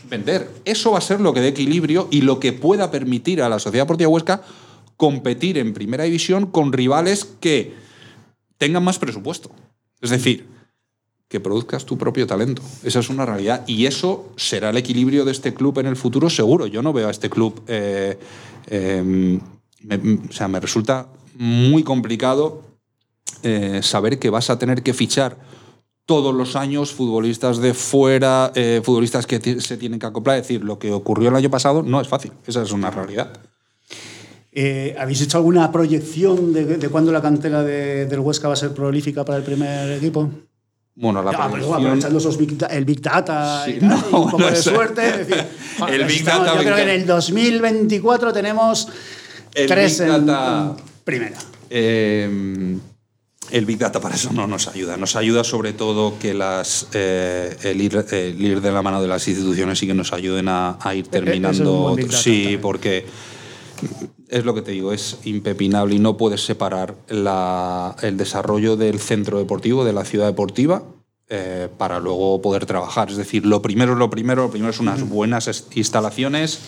vender. Eso va a ser lo que dé equilibrio y lo que pueda permitir a la Sociedad Deportiva Huesca competir en primera división con rivales que tengan más presupuesto. Es decir, que produzcas tu propio talento. Esa es una realidad. Y eso será el equilibrio de este club en el futuro, seguro. Yo no veo a este club. eh, eh, me- o sea, me resulta muy complicado eh, saber que vas a tener que fichar todos los años futbolistas de fuera, eh, futbolistas que se tienen que acoplar. Es decir, lo que ocurrió el año pasado no es fácil. Esa es una realidad. Eh, ¿Habéis hecho alguna proyección de, de cuándo la cantera de- del Huesca va a ser prolífica para el primer equipo? Bueno, la Ya, pero luego proyección- aprovechando esos big el Big Data Sí, y, tal, no, y un poco no de suerte. es decir, El Big estamos- Data, Yo creo que en el 2024 tenemos El tres Big Data- en primera. Eh, el Big Data para eso no nos ayuda. Nos ayuda sobre todo que las, eh, el, ir, el ir de la mano de las instituciones y que nos ayuden a, a ir E- es un terminando. Data sí, también. porque es lo que te digo, es impepinable y no puedes separar la- el desarrollo del centro deportivo, de la ciudad deportiva, eh, para luego poder trabajar. Es decir, lo primero es lo primero, lo primero es unas buenas es- instalaciones,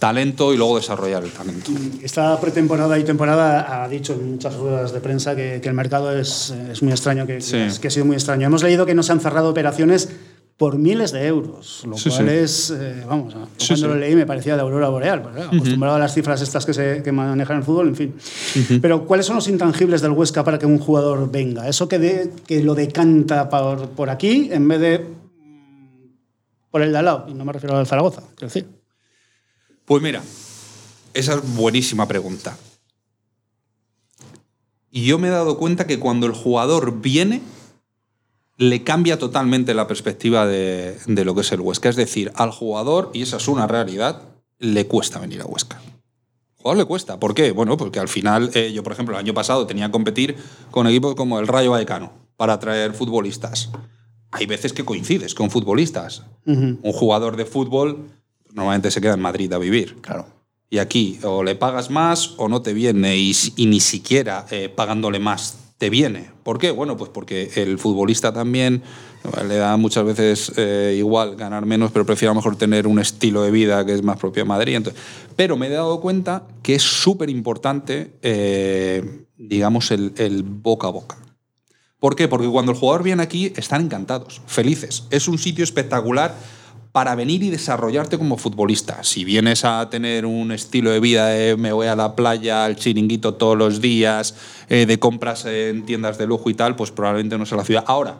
talento y luego desarrollar el talento. Esta pretemporada y temporada ha dicho en muchas ruedas de prensa que, que el mercado es, es muy extraño, que, Sí. que ha sido muy extraño. Hemos leído que no se han cerrado operaciones por miles de euros, lo Sí, cual sí. es, eh, vamos, cuando sí. lo leí me parecía de aurora boreal, pues, claro, acostumbrado a las cifras estas que se que manejan el fútbol, en fin. Pero ¿cuáles son los intangibles del Huesca para que un jugador venga? Eso que, de- que lo decanta por, por aquí en vez de mm, por el de al lado, y no me refiero al Zaragoza, quiero decir. Pues mira, esa es buenísima pregunta. Y yo me he dado cuenta que cuando el jugador viene, le cambia totalmente la perspectiva de, de lo que es el Huesca. Es decir, al jugador, y esa es una realidad, le cuesta venir a Huesca. Al jugador le cuesta. ¿Por qué? Bueno, porque al final, eh, yo por ejemplo, el año pasado tenía que competir con equipos como el Rayo Vallecano para atraer futbolistas. Hay veces que coincides con futbolistas. Un jugador de fútbol normalmente se queda en Madrid a vivir. Claro. Y aquí o le pagas más o no te viene y, ni siquiera eh, pagándole más te viene. ¿Por qué? Bueno, pues porque el futbolista también le da muchas veces eh, igual ganar menos, pero prefiere a lo mejor tener un estilo de vida que es más propio de Madrid. Entonces, pero me he dado cuenta que es súper importante, eh, digamos, el, el boca a boca. ¿Por qué? Porque cuando el jugador viene aquí están encantados, felices. Es un sitio espectacular para venir y desarrollarte como futbolista. Si vienes a tener un estilo de vida de me voy a la playa, al chiringuito todos los días, eh, de compras en tiendas de lujo y tal, pues probablemente no sea la ciudad. Ahora,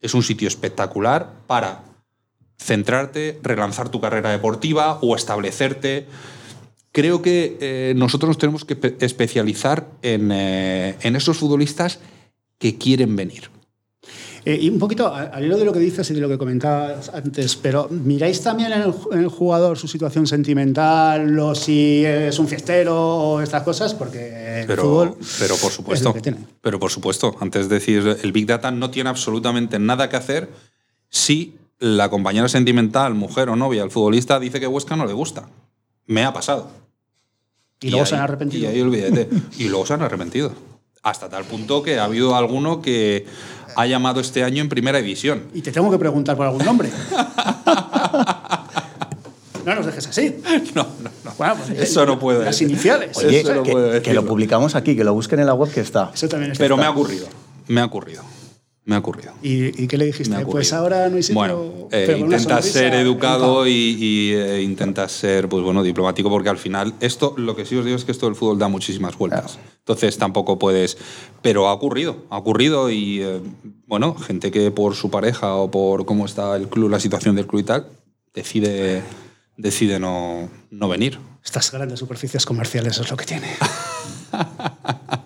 es un sitio espectacular para centrarte, relanzar tu carrera deportiva o establecerte. Creo que eh, nosotros nos tenemos que especializar en, eh, en esos futbolistas que quieren venir. Eh, y un poquito al hilo de lo que dices y de lo que comentabas antes, pero ¿miráis también en el, jugador su situación sentimental o si es un fiestero o estas cosas? Porque pero, fútbol pero por supuesto. Pero por supuesto, antes de decir, el Big Data no tiene absolutamente nada que hacer si la compañera sentimental, mujer o novia, el futbolista dice que Huesca no le gusta. Me ha pasado. Y, luego se han arrepentido. Y ahí olvídate. y luego se han arrepentido. Hasta tal punto que ha habido alguno que ha llamado este año en primera división. Y te tengo que preguntar por algún nombre. No nos dejes así. No, no, no. Bueno, pues, Eso no puede Las iniciales. Oye, Eso no que, que, lo publicamos aquí, que lo busquen en la web que está. Eso también es Pero me ha ocurrido. Me ha ocurrido. Me ha ocurrido. ¿Y, qué le dijiste? Pues ahora no sitio. Bueno, eh, intentas ser educado y, eh, intentas ser pues bueno, diplomático, porque al final, esto, lo que sí os digo es que esto del fútbol da muchísimas vueltas. Entonces tampoco puedes. Pero ha ocurrido, ha ocurrido y eh, bueno, gente que por su pareja o por cómo está el club, la situación del club y tal, decide, decide no, no venir. Estas grandes superficies comerciales es lo que tiene.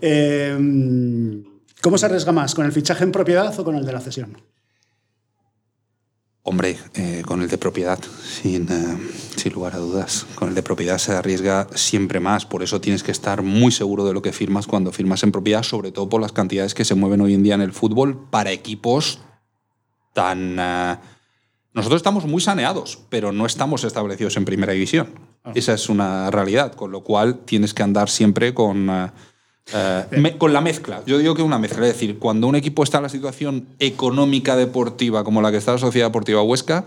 Em, ¿Cómo se arriesga más? ¿Con el fichaje en propiedad o con el de la cesión? Hombre, eh, con el de propiedad, sin, eh, sin, lugar a dudas. Con el de propiedad se arriesga siempre más, por eso tienes que estar muy seguro de lo que firmas cuando firmas en propiedad, sobre todo por las cantidades que se mueven hoy en día en el fútbol para equipos tan... Eh, nosotros estamos muy saneados, pero no estamos establecidos en primera división. Ah. Esa es una realidad, con lo cual tienes que andar siempre con eh, con la mezcla. Yo digo que una mezcla. Es decir, cuando un equipo está en la situación económica deportiva como la que está la Sociedad Deportiva Huesca,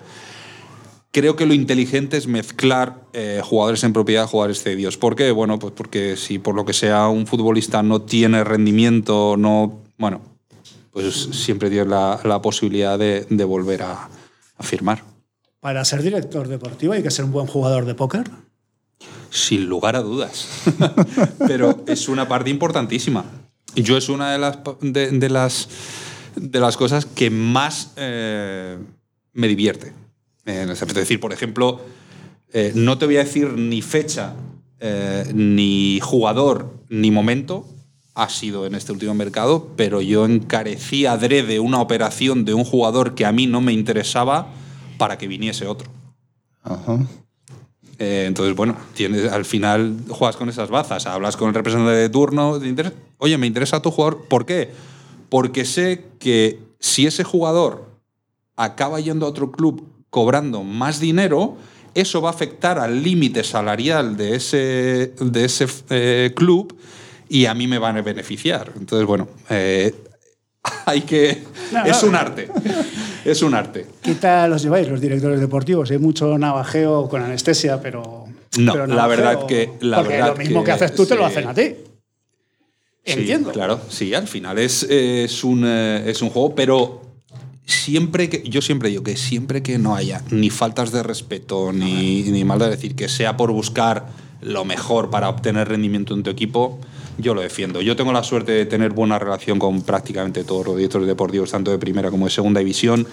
creo que lo inteligente es mezclar eh, jugadores en propiedad, jugadores cedidos. ¿Por qué? Bueno, pues porque si por lo que sea un futbolista no tiene rendimiento, no. Bueno, pues siempre tienes la, posibilidad de, volver a, a firmar. Para ser director deportivo hay que ser un buen jugador de póker. Sin lugar a dudas. Pero es una parte importantísima. Yo es una de las, de, las, de las cosas que más eh, me divierte. Es decir, por ejemplo, eh, no te voy a decir ni fecha, eh, ni jugador, ni momento, ha sido en este último mercado, pero yo encarecí adrede una operación de un jugador que a mí no me interesaba para que viniese otro. Ajá. Eh, entonces, bueno, tienes, al final juegas con esas bazas, hablas con el representante de turno, oye, me interesa tu jugador, ¿por qué? Porque sé que si ese jugador acaba yendo a otro club cobrando más dinero, eso va a afectar al límite salarial de ese, de ese eh, club y a mí me van a beneficiar. Entonces, bueno, eh, hay que... es un arte. es un arte. ¿Qué tal los lleváis los directores deportivos? Hay mucho navajeo con anestesia, pero... No, la verdad que... La porque lo mismo que, haces tú te lo hacen a ti. Entiendo. claro, sí, al final es, es, un, eh, es un juego, pero siempre que. Yo siempre digo que siempre que no haya ni faltas de respeto ni, ni mal de decir que sea por buscar lo mejor para obtener rendimiento en tu equipo, yo lo defiendo. Yo tengo la suerte de tener buena relación con prácticamente todos los directores deportivos, tanto de primera como de segunda división.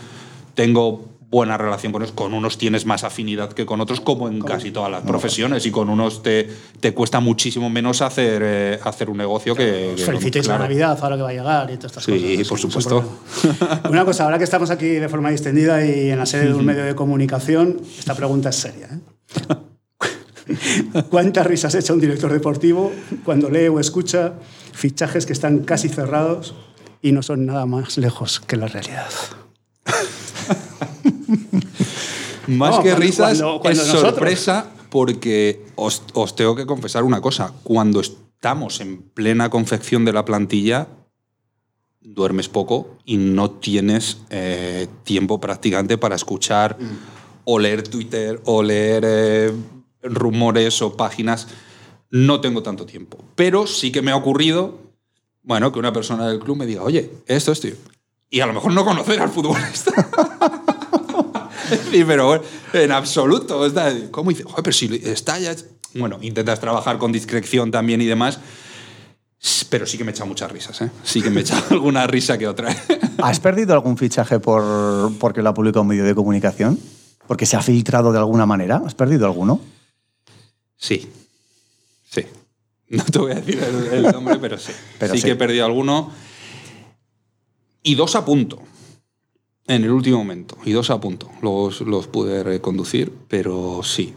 Tengo buena relación con ellos. Con unos tienes más afinidad que con otros, como en casi todas las profesiones, y con unos te, te cuesta muchísimo menos hacer, eh, hacer un negocio que. Felicitéis la Navidad, ahora que va a llegar y todas estas cosas. Sí, por supuesto. Una cosa, ahora que estamos aquí de forma distendida y en la sede de un medio de comunicación, esta pregunta es seria. ¿eh? ¿Cuántas risas echa un director deportivo cuando lee o escucha fichajes que están casi cerrados y no son nada más lejos que la realidad? más que risas, es sorpresa porque os, tengo que confesar una cosa. Cuando estamos en plena confección de la plantilla, duermes poco y no tienes eh, tiempo prácticamente para escuchar o leer Twitter o leer eh, rumores o páginas. No tengo tanto tiempo. Pero sí que me ha ocurrido, bueno, que una persona del club me diga, oye, esto, esto. Y a lo mejor no conocer al futbolista. sí, pero en absoluto. ¿Cómo dice? Joder, pero si está ya... Bueno, intentas trabajar con discreción también y demás. Pero sí que me echa muchas risas, ¿eh? Sí que me echa alguna risa que otra. ¿Has perdido algún fichaje por, porque lo ha publicado un medio de comunicación? ¿Porque se ha filtrado de alguna manera? ¿Has perdido alguno? Sí. Sí. No te voy a decir el, el nombre, pero sí. Pero sí, sí. que he perdido alguno. Y dos a punto. En el último momento. Y dos a punto. Los, los pude reconducir, pero sí.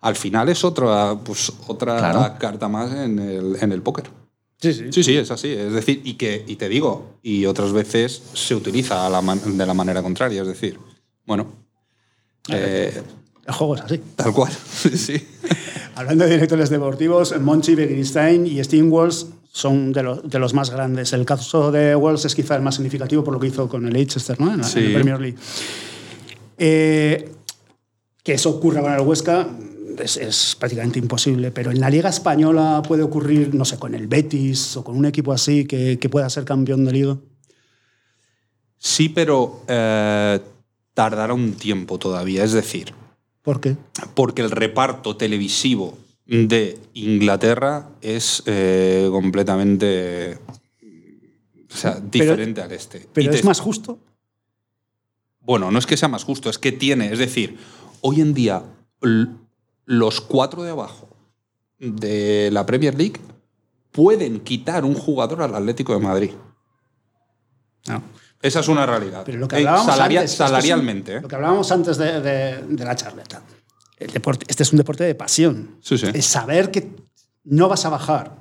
Al final es otra, pues, otra Claro. carta más en el, en el póker. Sí, sí. Sí, sí, es así. Es decir, y que y te digo, y otras veces se utiliza a la man- de la manera contraria. Es decir, bueno, eh, El juego es así. tal cual. sí. Hablando de directores deportivos, Monchi, Begiristain y Steve Walls son de los, de los más grandes. El caso de Walls es quizá el más significativo por lo que hizo con el Leicester ¿no? en, la, en Sí. la Premier League. Eh, que eso ocurra con el Huesca es, es prácticamente imposible, pero en la Liga Española puede ocurrir, no sé, con el Betis o con un equipo así que, que pueda ser campeón de liga. Sí, pero eh, tardará un tiempo todavía. Es decir, ¿Por qué? porque el reparto televisivo de Inglaterra es eh, completamente o sea, diferente al este. Pero Y es te- más justo. Bueno, no es que sea más justo, es que tiene, es decir, hoy en día los cuatro de abajo de la Premier League pueden quitar un jugador al Atlético de Madrid. No. Esa es una realidad. Pero lo que Eh, hablábamos salaria- antes, esto es un- salarialmente. ¿eh? Lo que hablábamos antes de, de- de la charleta. El deporte, este es un deporte de pasión. Sí, sí. Es saber que no vas a bajar,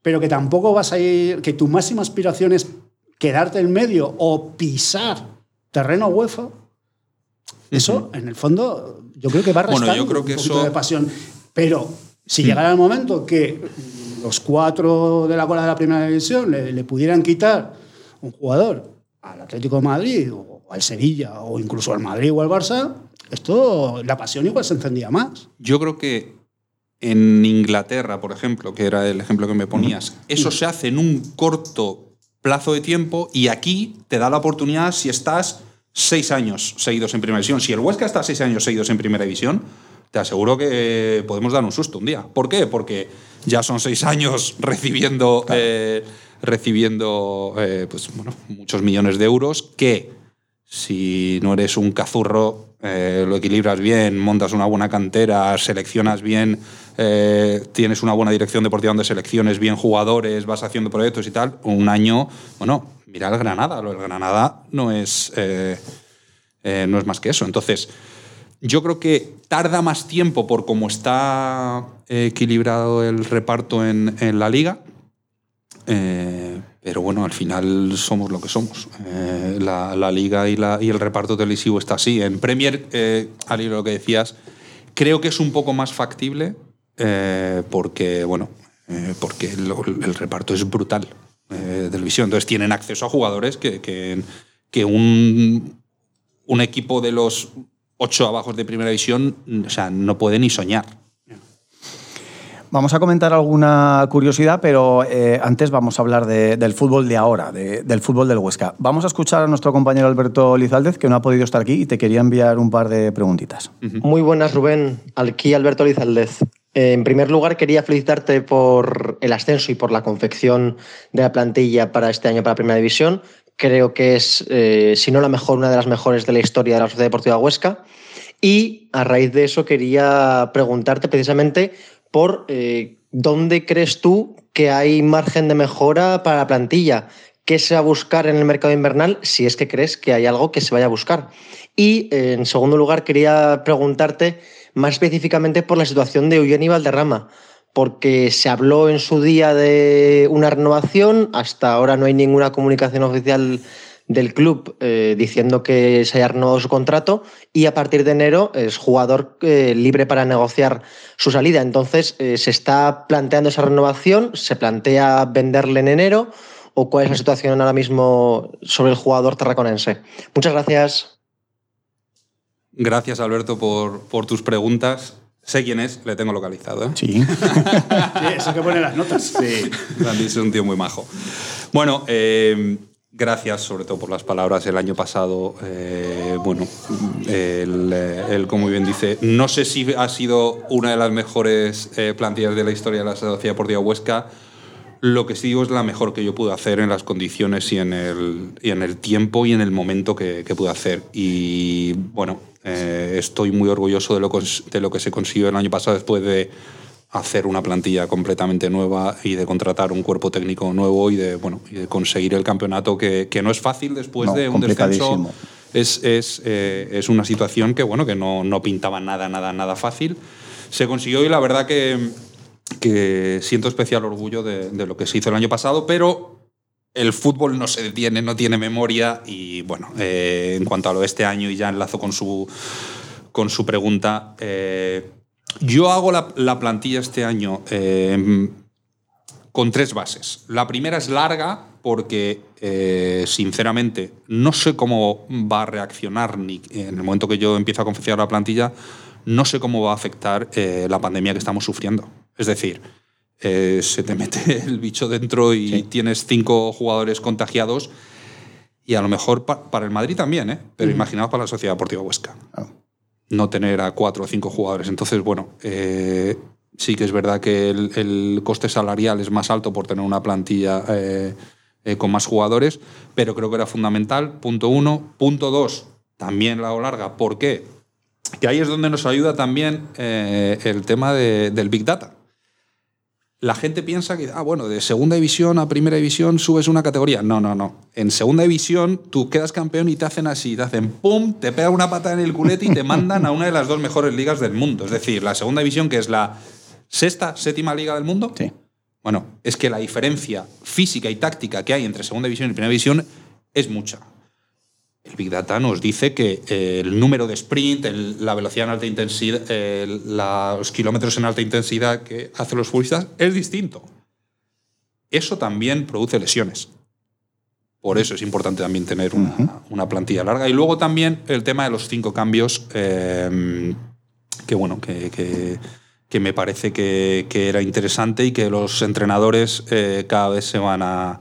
pero que tampoco vas a ir, que tu máxima aspiración es quedarte en medio o pisar terreno UEFA. Eso, en el fondo, yo creo que va a Bueno, restar yo creo un poquito eso- de pasión. Pero si llegara el momento que los cuatro de la cola de la primera división le, le pudieran quitar un jugador al Atlético de Madrid o al Sevilla o incluso al Madrid o al Barça, esto, la pasión igual se encendía más. Yo creo que en Inglaterra, por ejemplo, que era el ejemplo que me ponías, eso se hace en un corto plazo de tiempo y aquí te da la oportunidad si estás seis años seguidos en primera división. Si el Huesca está seis años seguidos en primera división, te aseguro que podemos dar un susto un día. ¿Por qué? Porque ya son seis años recibiendo, eh, recibiendo eh, pues, bueno, muchos millones de euros que si no eres un cazurro, eh, lo equilibras bien, montas una buena cantera, seleccionas bien, eh, tienes una buena dirección deportiva donde selecciones bien jugadores, vas haciendo proyectos y tal, un año, bueno, mira el Granada, lo del Granada no es, no es más que eso. Entonces, yo creo que tarda más tiempo por cómo está equilibrado el reparto en la liga. Eh, pero bueno, al final somos lo que somos. Eh, la, liga y, el reparto televisivo está así. En Premier, eh, al hilo lo que decías, creo que es un poco más factible eh, porque, bueno, porque el, reparto es brutal de televisión. Entonces tienen acceso a jugadores que, que, un, un equipo de los ocho abajo de primera división sea, no puede ni soñar. Vamos a comentar alguna curiosidad, pero eh, antes vamos a hablar de- del fútbol de ahora, de- del fútbol del Huesca. Vamos a escuchar a nuestro compañero Alberto Lizaldez, que no ha podido estar aquí y te quería enviar un par de preguntitas. Muy buenas, Rubén. Aquí Alberto Lizaldez. Eh, En primer lugar, quería felicitarte por el ascenso y por la confección de la plantilla para este año para la Primera División. Creo que es, eh, si no la mejor, una de las mejores de la historia de la Sociedad Deportiva Huesca. Y a raíz de eso quería preguntarte precisamente por eh, dónde crees tú que hay margen de mejora para la plantilla. ¿Qué se va a buscar en el mercado invernal si es que crees que hay algo que se vaya a buscar? Y eh, en segundo lugar, quería preguntarte más específicamente por la situación de Eugeni Valderrama, porque se habló en su día de una renovación, hasta ahora no hay ninguna comunicación oficial del club eh, diciendo que se haya renovado su contrato y a partir de enero es jugador eh, libre para negociar su salida. Entonces, eh, ¿se está planteando esa renovación? ¿Se plantea venderle en enero? ¿O cuál es la situación ahora mismo sobre el jugador tarraconense? Muchas gracias. Gracias, Alberto, por, por tus preguntas. Sé quién es, le tengo localizado. ¿eh? Sí. Sí, eso que pone las notas. Sí, Randy es un tío muy majo. Bueno, eh, gracias sobre todo por las palabras. El año pasado, eh, bueno, él, eh, él, como bien dice, no sé si ha sido una de las mejores eh, plantillas de la historia de la Sociedad Deportiva Huesca. Lo que sí digo es la mejor que yo pude hacer en las condiciones y en el, y en el tiempo y en el momento que, pude hacer. Y bueno, eh, estoy muy orgulloso de lo, de lo que se consiguió el año pasado después de hacer una plantilla completamente nueva y de contratar un cuerpo técnico nuevo y de, bueno, y de conseguir el campeonato que, que no es fácil después No, de un descenso. Es, es, eh, es una situación que, bueno, que no, no pintaba nada, nada, nada fácil. Se consiguió y la verdad que, que siento especial orgullo de, de lo que se hizo el año pasado, pero el fútbol no se detiene, no tiene memoria y bueno, eh, en cuanto a lo de este año y ya enlazo con su, con su pregunta, eh, yo hago la, la plantilla este año eh, con tres bases. La primera es larga porque, eh, sinceramente, no sé cómo va a reaccionar ni en el momento que yo empiezo a confeccionar la plantilla, no sé cómo va a afectar eh, la pandemia que estamos sufriendo. Es decir, eh, se te mete el bicho dentro y Sí. tienes cinco jugadores contagiados y a lo mejor pa- para el Madrid también, ¿eh? pero imaginaos para la Sociedad Deportiva Huesca Ah. No tener a cuatro o cinco jugadores. Entonces, bueno, eh, sí que es verdad que el, coste salarial es más alto por tener una plantilla eh, eh, con más jugadores, pero creo que era fundamental. Punto uno. Punto dos, también la hago larga. ¿Por qué? Que ahí es donde nos ayuda también el tema de- del Big Data. La gente piensa que, ah, bueno, de segunda división a primera división subes una categoría. No, no, no. En segunda división tú quedas campeón y te hacen así, te hacen pum, te pegan una pata en el culete y te mandan a una de las dos mejores ligas del mundo. Es decir, la segunda división, que es la sexta, séptima liga del mundo. Sí. Bueno, es que la diferencia física y táctica que hay entre segunda división y primera división es mucha. El Big Data nos dice que eh, el número de sprint, el- la velocidad en alta intensidad, eh, la- los kilómetros en alta intensidad que hacen los futbolistas es distinto. Eso también produce lesiones. Por eso es importante también tener una, una plantilla larga. Y luego también el tema de los cinco cambios, eh, que bueno, que, que- que me parece que, que era interesante y que los entrenadores cada vez se van, a,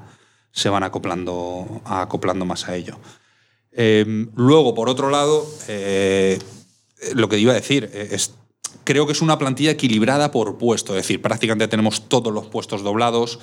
se van acoplando, acoplando más a ello. Eh, luego, por otro lado, eh, lo que iba a decir, eh, es, creo que es una plantilla equilibrada por puesto, es decir, prácticamente tenemos todos los puestos doblados,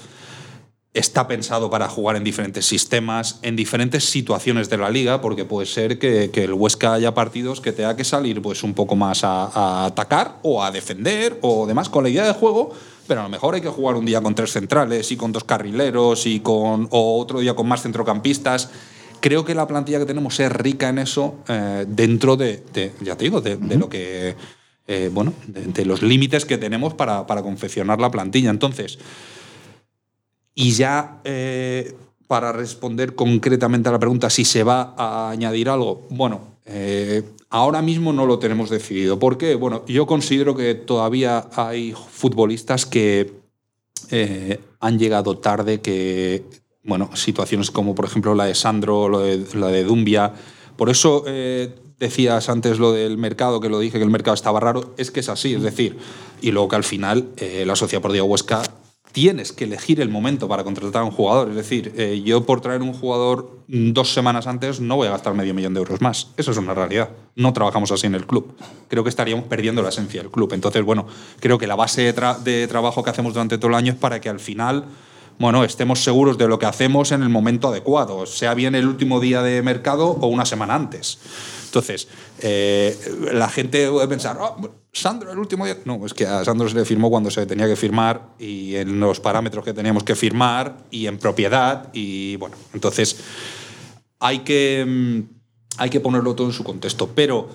está pensado para jugar en diferentes sistemas, en diferentes situaciones de la liga, porque puede ser que, que el Huesca haya partidos que tenga que salir pues, un poco más a, a atacar o a defender o demás con la idea de juego, pero a lo mejor hay que jugar un día con tres centrales y con dos carrileros y con, o otro día con más centrocampistas. Creo que la plantilla que tenemos es rica en eso eh, dentro de, de- ya te digo, de, de lo que, eh, bueno, de, de los límites que tenemos para, para confeccionar la plantilla. Entonces, y ya eh, para responder concretamente a la pregunta si se va a añadir algo, bueno, ahora mismo no lo tenemos decidido. ¿Por qué? Bueno, yo considero que todavía hay futbolistas que han llegado tarde, que, bueno, situaciones como por ejemplo la de Sandro, la de Dumbia. Por eso eh, decías antes lo del mercado, que lo dije que el mercado estaba raro, es que es así, es decir, y luego que al final eh, la Sociedad por Huesca tienes que elegir el momento para contratar a un jugador. Es decir, eh, yo por traer un jugador dos semanas antes no voy a gastar medio millón de euros más. Eso es una realidad. No trabajamos así en el club. Creo que estaríamos perdiendo la esencia del club. Entonces, bueno, creo que la base de trabajo que hacemos durante todo el año es para que al final bueno, estemos seguros de lo que hacemos en el momento adecuado, sea bien el último día de mercado o una semana antes. Entonces, eh, la gente puede pensar, "Oh, Sandro, el último día. No, es que a Sandro se le firmó cuando se tenía que firmar y en los parámetros que teníamos que firmar y en propiedad. Y bueno, entonces hay que, mm, hay que ponerlo todo en su contexto. Pero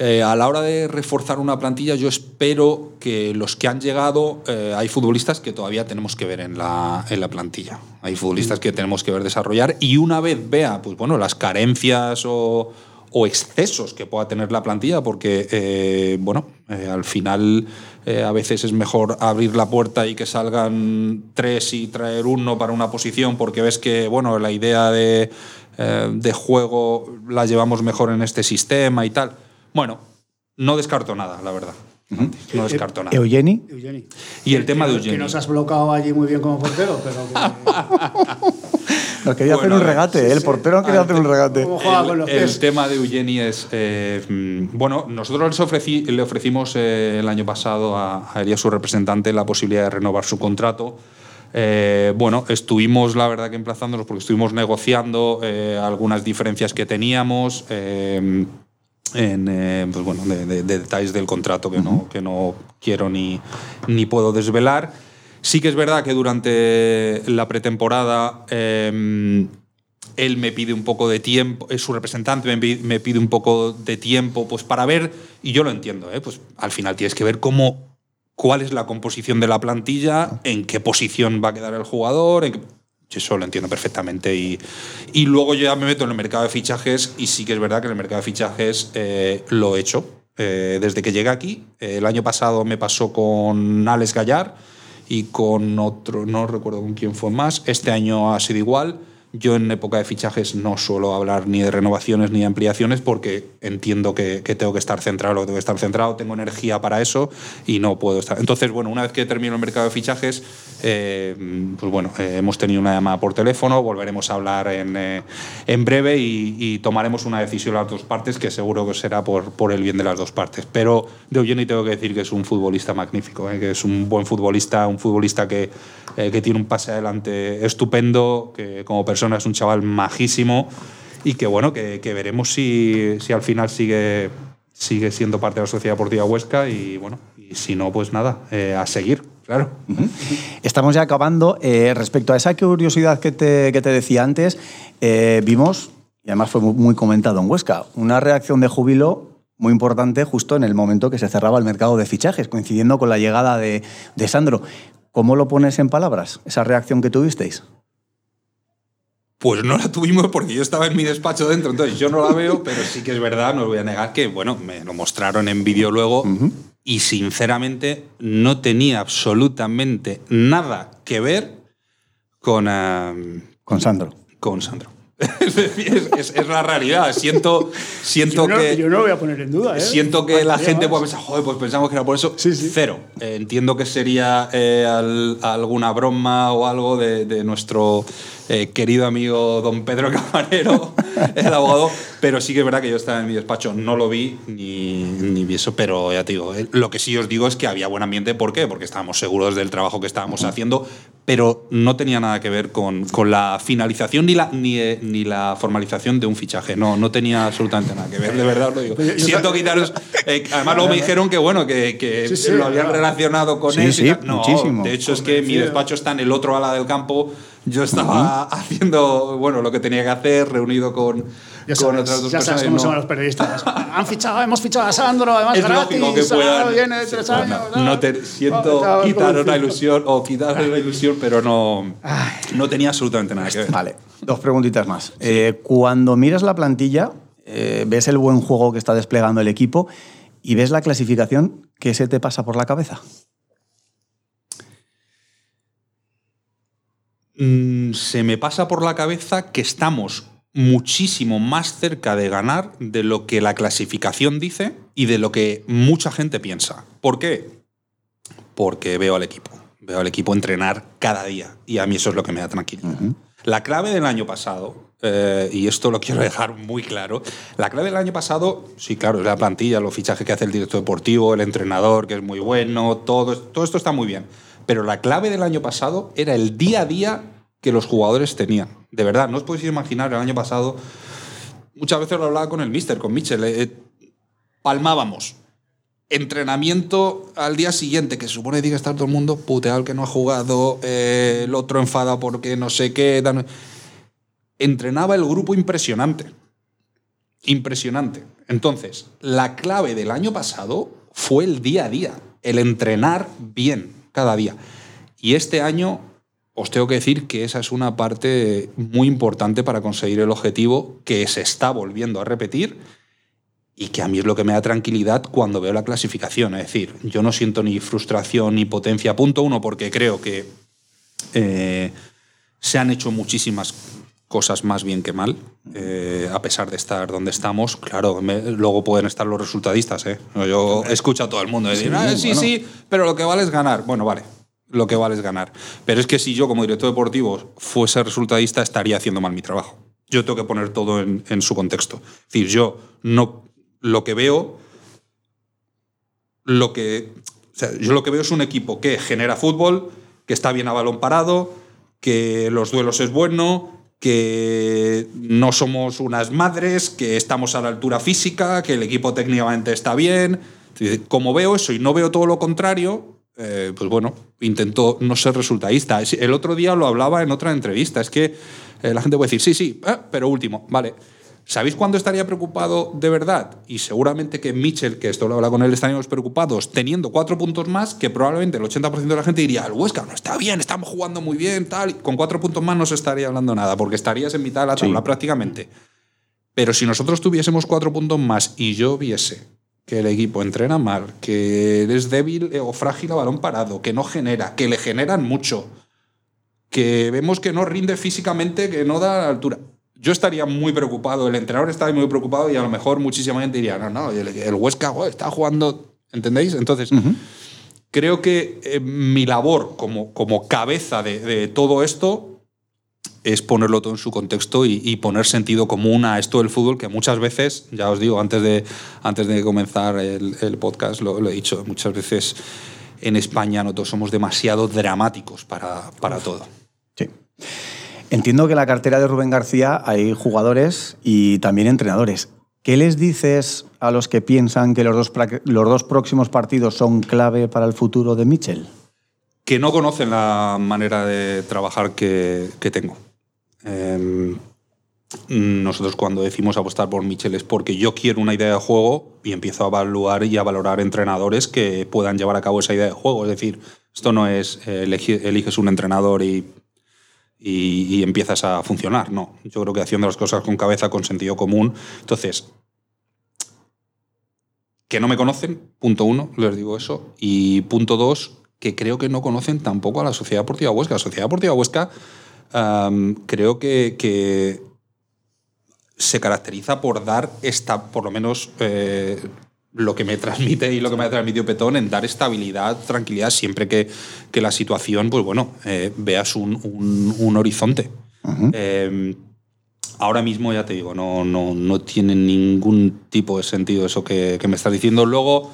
Eh, a la hora de reforzar una plantilla, yo espero que los que han llegado, eh, hay futbolistas que todavía tenemos que ver en la, en la plantilla. Hay futbolistas que tenemos que ver desarrollar y una vez vea, pues bueno, las carencias o, o excesos que pueda tener la plantilla, porque, eh, bueno, al final a veces es mejor abrir la puerta y que salgan tres y traer uno para una posición, porque ves que, bueno, la idea de, de juego la llevamos mejor en este sistema y tal. Bueno, no descarto nada, la verdad. No descarto nada. Eugeni. Eugeni. Y el tema de Que Eugeni. nos has bloqueado allí muy bien como portero, pero que- Nos quería Bueno, hacer un a regate, ¿eh? el portero quería hacer un regate. ¿Cómo juega con los El, el tema de Eugeni es. eh, mm, bueno, nosotros les ofrecí- le ofrecimos eh, el año pasado a, a Elías, su representante, la posibilidad de renovar su contrato. Eh, bueno, estuvimos, la verdad, que emplazándonos porque estuvimos negociando eh, algunas diferencias que teníamos. Eh, en, eh, pues bueno, de, de- de detalles del contrato que, no, que no quiero ni, ni puedo desvelar. Sí que es verdad que durante la pretemporada eh, él me pide un poco de tiempo, es su representante me pi- me pide un poco de tiempo pues para ver, y yo lo entiendo, ¿eh? pues al final tienes que ver cómo, cuál es la composición de la plantilla, en qué posición va a quedar el jugador, en qué- eso lo entiendo perfectamente. Y, y luego ya me meto en el mercado de fichajes y sí que es verdad que en el mercado de fichajes eh, lo he hecho. eh, desde que llegué aquí, Eh, el año pasado me pasó con Alex Gallar y con otro, no recuerdo con quién fue más. Este año ha sido igual. Yo en época de fichajes no suelo hablar ni de renovaciones ni de ampliaciones porque entiendo que, que tengo que estar centrado, lo que tengo que estar centrado, tengo energía para eso y no puedo estar. Entonces, bueno, una vez que termino el mercado de fichajes, eh, pues bueno, eh, hemos tenido una llamada por teléfono, volveremos a hablar en, eh, en breve y, y tomaremos una decisión las dos partes que seguro que será por, por el bien de las dos partes. Pero de Eugeni tengo que decir que es un futbolista magnífico, eh, que es un buen futbolista, un futbolista que, eh, que tiene un pase adelante estupendo, que como persona es un chaval majísimo y que bueno, que, veremos si, si al final sigue, sigue siendo parte de la Sociedad Deportiva Huesca y bueno, si no, pues nada, eh, a seguir, claro. Estamos ya acabando. Eh, respecto a esa curiosidad que te, que te decía antes, eh, vimos, y además fue muy comentado en Huesca, una reacción de júbilo muy importante justo en el momento que se cerraba el mercado de fichajes, coincidiendo con la llegada de, de Sandro. ¿Cómo lo pones en palabras, esa reacción que tuvisteis? Pues no la tuvimos porque yo estaba en mi despacho dentro, entonces yo no la veo, pero sí que es verdad, no os voy a negar que, bueno, me lo mostraron en vídeo luego y sinceramente no tenía absolutamente nada que ver con, Con Sandro. con Sandro. Es decir, es, la realidad. Siento, siento yo, no, que. yo no lo voy a poner en duda. ¿eh? Siento que la gente puede pensar, joder, pues pensamos que era por eso. Sí, sí. Cero. Eh, entiendo que sería eh, al- alguna broma o algo de, de nuestro eh, querido amigo don Pedro Camarero, el abogado, pero sí que es verdad que yo estaba en mi despacho, no lo vi ni, ni vi eso, pero ya te digo, lo que sí os digo es que había buen ambiente. ¿Por qué? Porque estábamos seguros del trabajo que estábamos haciendo, pero no tenía nada que ver con, con la finalización ni la, ni, eh, ni la formalización de un fichaje. No, no tenía absolutamente nada que ver, de verdad os lo digo. Yo- Siento quitaros. eh, además, luego me dijeron que bueno, que, que Sí, sí, lo habían claro. relacionado con Sí, él. sí, no, muchísimo. De hecho, es que mi despacho está en el otro ala del campo. Yo estaba haciendo bueno lo que tenía que hacer, reunido con, Ya con sabes, otras dos ya personas. sabes cómo no- son los periodistas. Han fichado, hemos fichado a Sandro, además es gratis. lógico que Sandro puedan. viene de tres años. no te siento Estaba quitar convencido. la ilusión o quitar la ilusión, pero no, no tenía absolutamente nada que ver. Vale, dos preguntitas más. Eh, cuando miras la plantilla, eh, ves el buen juego que está desplegando el equipo y ves la clasificación, ¿qué se te pasa por la cabeza? Mm, se me pasa por la cabeza que estamos muchísimo más cerca de ganar de lo que la clasificación dice y de lo que mucha gente piensa. ¿Por qué? Porque veo al equipo. Veo al equipo entrenar cada día y a mí eso es lo que me da tranquilidad. La clave del año pasado, eh, y esto lo quiero dejar muy claro, la clave del año pasado, sí, claro, es la plantilla, los fichajes que hace el director deportivo, el entrenador, que es muy bueno, todo, todo esto está muy bien. Pero la clave del año pasado era el día a día que los jugadores tenían. De verdad, no os podéis imaginar el año pasado, muchas veces lo hablaba con el mister, con Mitchell, eh, palmábamos. Entrenamiento al día siguiente, que se supone que tiene que estar todo el mundo puteado el que no ha jugado, eh, el otro enfada porque no sé qué. Entrenaba el grupo impresionante. impresionante. Entonces, la clave del año pasado fue el día a día, el entrenar bien cada día. Y este año os tengo que decir que esa es una parte muy importante para conseguir el objetivo que se está volviendo a repetir y que a mí es lo que me da tranquilidad cuando veo la clasificación. Es decir, yo no siento ni frustración ni potencia, punto uno, porque creo que eh, se han hecho muchísimas cosas más bien que mal, eh, a pesar de estar donde estamos. Claro, luego pueden estar los resultadistas. ¿eh? Yo escucho a todo el mundo decir, sí, ah, sí, pero lo que vale es ganar. Bueno, vale, lo que vale es ganar. Pero es que si yo como director deportivo fuese resultadista, estaría haciendo mal mi trabajo. Yo tengo que poner todo en, en su contexto. Es decir, yo no lo que veo, lo que, yo lo que veo es un equipo que genera fútbol, que está bien a balón parado, que los duelos es bueno, que no somos unas madres, que estamos a la altura física, que el equipo técnicamente está bien. Como veo eso y no veo todo lo contrario, eh, pues bueno, intento no ser resultadista. El otro día lo hablaba en otra entrevista, es que eh, la gente puede decir, sí, sí, eh, pero último, vale. ¿Sabéis cuándo estaría preocupado de verdad? Y seguramente que Mitchell, que esto lo habla con él, estaríamos preocupados teniendo cuatro puntos más, que probablemente el 80% de la gente diría, el Huesca no está bien, estamos jugando muy bien, tal. con cuatro puntos más no se estaría hablando nada, porque estarías en mitad de la tabla prácticamente. Pero si nosotros tuviésemos cuatro puntos más y yo viese que el equipo entrena mal, que es débil o frágil a balón parado, que no genera, que le generan mucho, que vemos que no rinde físicamente, que no da altura yo estaría muy preocupado, el entrenador estaría muy preocupado y a lo mejor muchísima gente diría, no, no, el, Huesca está jugando, ¿entendéis? Entonces, creo que eh, mi labor como, como cabeza de, todo esto es ponerlo todo en su contexto y, poner sentido común a esto del fútbol, que muchas veces, ya os digo, antes de, antes de comenzar el, podcast, lo, he dicho, muchas veces en España nosotros somos demasiado dramáticos para, para todo. Sí. Entiendo que en la cartera de Rubén García hay jugadores y también entrenadores. ¿Qué les dices a los que piensan que los dos, los dos próximos partidos son clave para el futuro de Mitchell? Que no conocen la manera de trabajar que, tengo. Em, nosotros cuando decimos apostar por Mitchell es porque yo quiero una idea de juego y empiezo a evaluar y a valorar entrenadores que puedan llevar a cabo esa idea de juego. Es decir, esto no es eh, eliges un entrenador y y, empiezas a funcionar. No, yo creo que haciendo las cosas con cabeza, con sentido común. Entonces, que no me conocen, punto uno, les digo eso. Y punto dos, que creo que no conocen tampoco a la Sociedad Deportiva Huesca. La Sociedad Deportiva Huesca creo que, se caracteriza por dar esta, por lo menos eh, lo que me transmite y lo que me ha transmitido Petón en dar estabilidad, tranquilidad, siempre que, que la situación, pues bueno, eh, veas un, un, horizonte. Em, ahora mismo, ya te digo, no, no, no, tiene ningún tipo de sentido eso que, que me estás diciendo. Luego,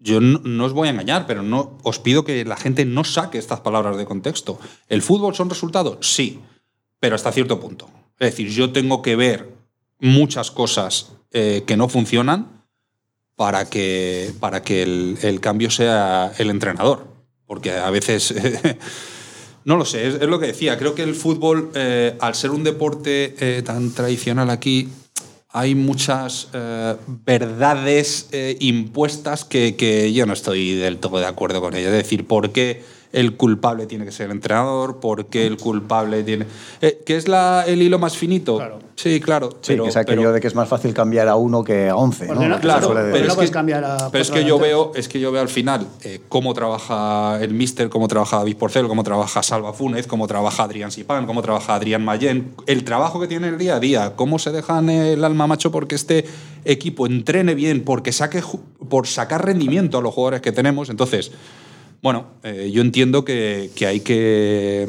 yo no, no, os voy a engañar, pero no, os pido que la gente no saque estas palabras de contexto. ¿El fútbol son resultados? Sí, pero hasta cierto punto. Es decir, yo tengo que ver muchas cosas eh, que no funcionan para que, para que el, cambio sea el entrenador. Porque a veces, no lo sé, es, lo que decía, creo que el fútbol, eh, al ser un deporte eh, tan tradicional aquí, hay muchas eh, verdades impuestas que, que, yo no estoy del todo de acuerdo con ellas. Es decir, ¿por qué el culpable tiene que ser el entrenador, porque el culpable tiene... Eh, ¿Qué es la, el hilo más finito? Sí, claro. Sí, pero, que es aquello de que es más fácil cambiar a uno que a once. ¿no? claro, pero, es que, cambiar a pero es que yo veo, es que yo veo al final eh, cómo trabaja el Mister, cómo trabaja David Porcel, cómo trabaja Salva Fúnez, cómo trabaja Adrián Sipán, cómo trabaja Adrián Mayen, el trabajo que tiene el día a día, cómo se dejan el alma macho porque este equipo entrene bien, porque saque por sacar rendimiento a los jugadores que tenemos. Entonces, bueno, eh, yo entiendo que, hay que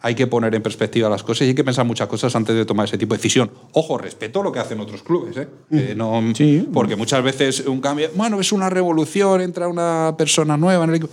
hay que poner en perspectiva las cosas y hay que pensar muchas cosas antes de tomar ese tipo de decisión. Ojo, respeto lo que hacen otros clubes, ¿eh? Mm. no, porque muchas veces un cambio, bueno, es una revolución, entra una persona nueva en el equipo.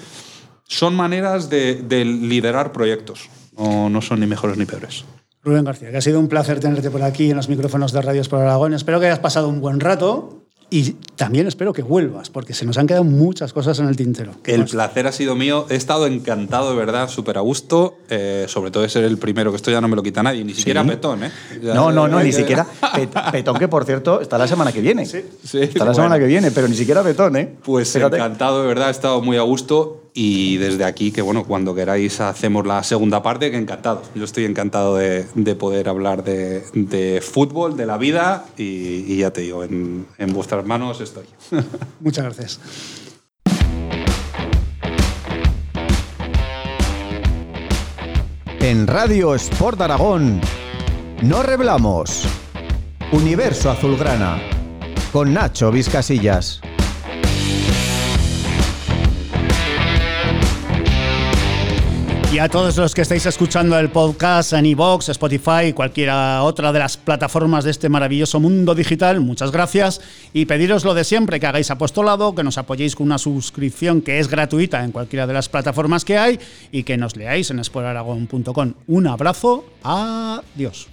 Son maneras de, liderar proyectos, no, no, son ni mejores ni peores. Rubén García, que ha sido un placer tenerte por aquí en los micrófonos de Radios por Aragón. Espero que hayas pasado un buen rato y también espero que vuelvas, porque se nos han quedado muchas cosas en el tintero. El placer ha sido mío. He estado encantado, de verdad, súper a gusto. Eh, sobre todo de ser el primero, que esto ya no me lo quita nadie, ni siquiera Petón, ¿eh? Ya- No, no, no, ni siquiera. Pet- Petón, que por cierto, está la semana que viene. Sí, Está la bueno. semana que viene, pero ni siquiera Petón, ¿eh? Pues Fíjate. encantado, de verdad, he estado muy a gusto. Y desde aquí, que bueno, cuando queráis hacemos la segunda parte, que encantado. Yo estoy encantado de, de poder hablar de, de fútbol, de la vida, y, y ya te digo, en, en vuestras manos estoy. Muchas gracias. En Radio Sport Aragón, no reblamos. Universo Azulgrana, con Nacho Vizcasillas. Y a todos los que estáis escuchando el podcast en iVoox, Spotify cualquiera otra de las plataformas de este maravilloso mundo digital, muchas gracias. Y pediros lo de siempre, que hagáis apostolado, que nos apoyéis con una suscripción que es gratuita en cualquiera de las plataformas que hay y que nos leáis en exploraragón.com. Un abrazo, adiós.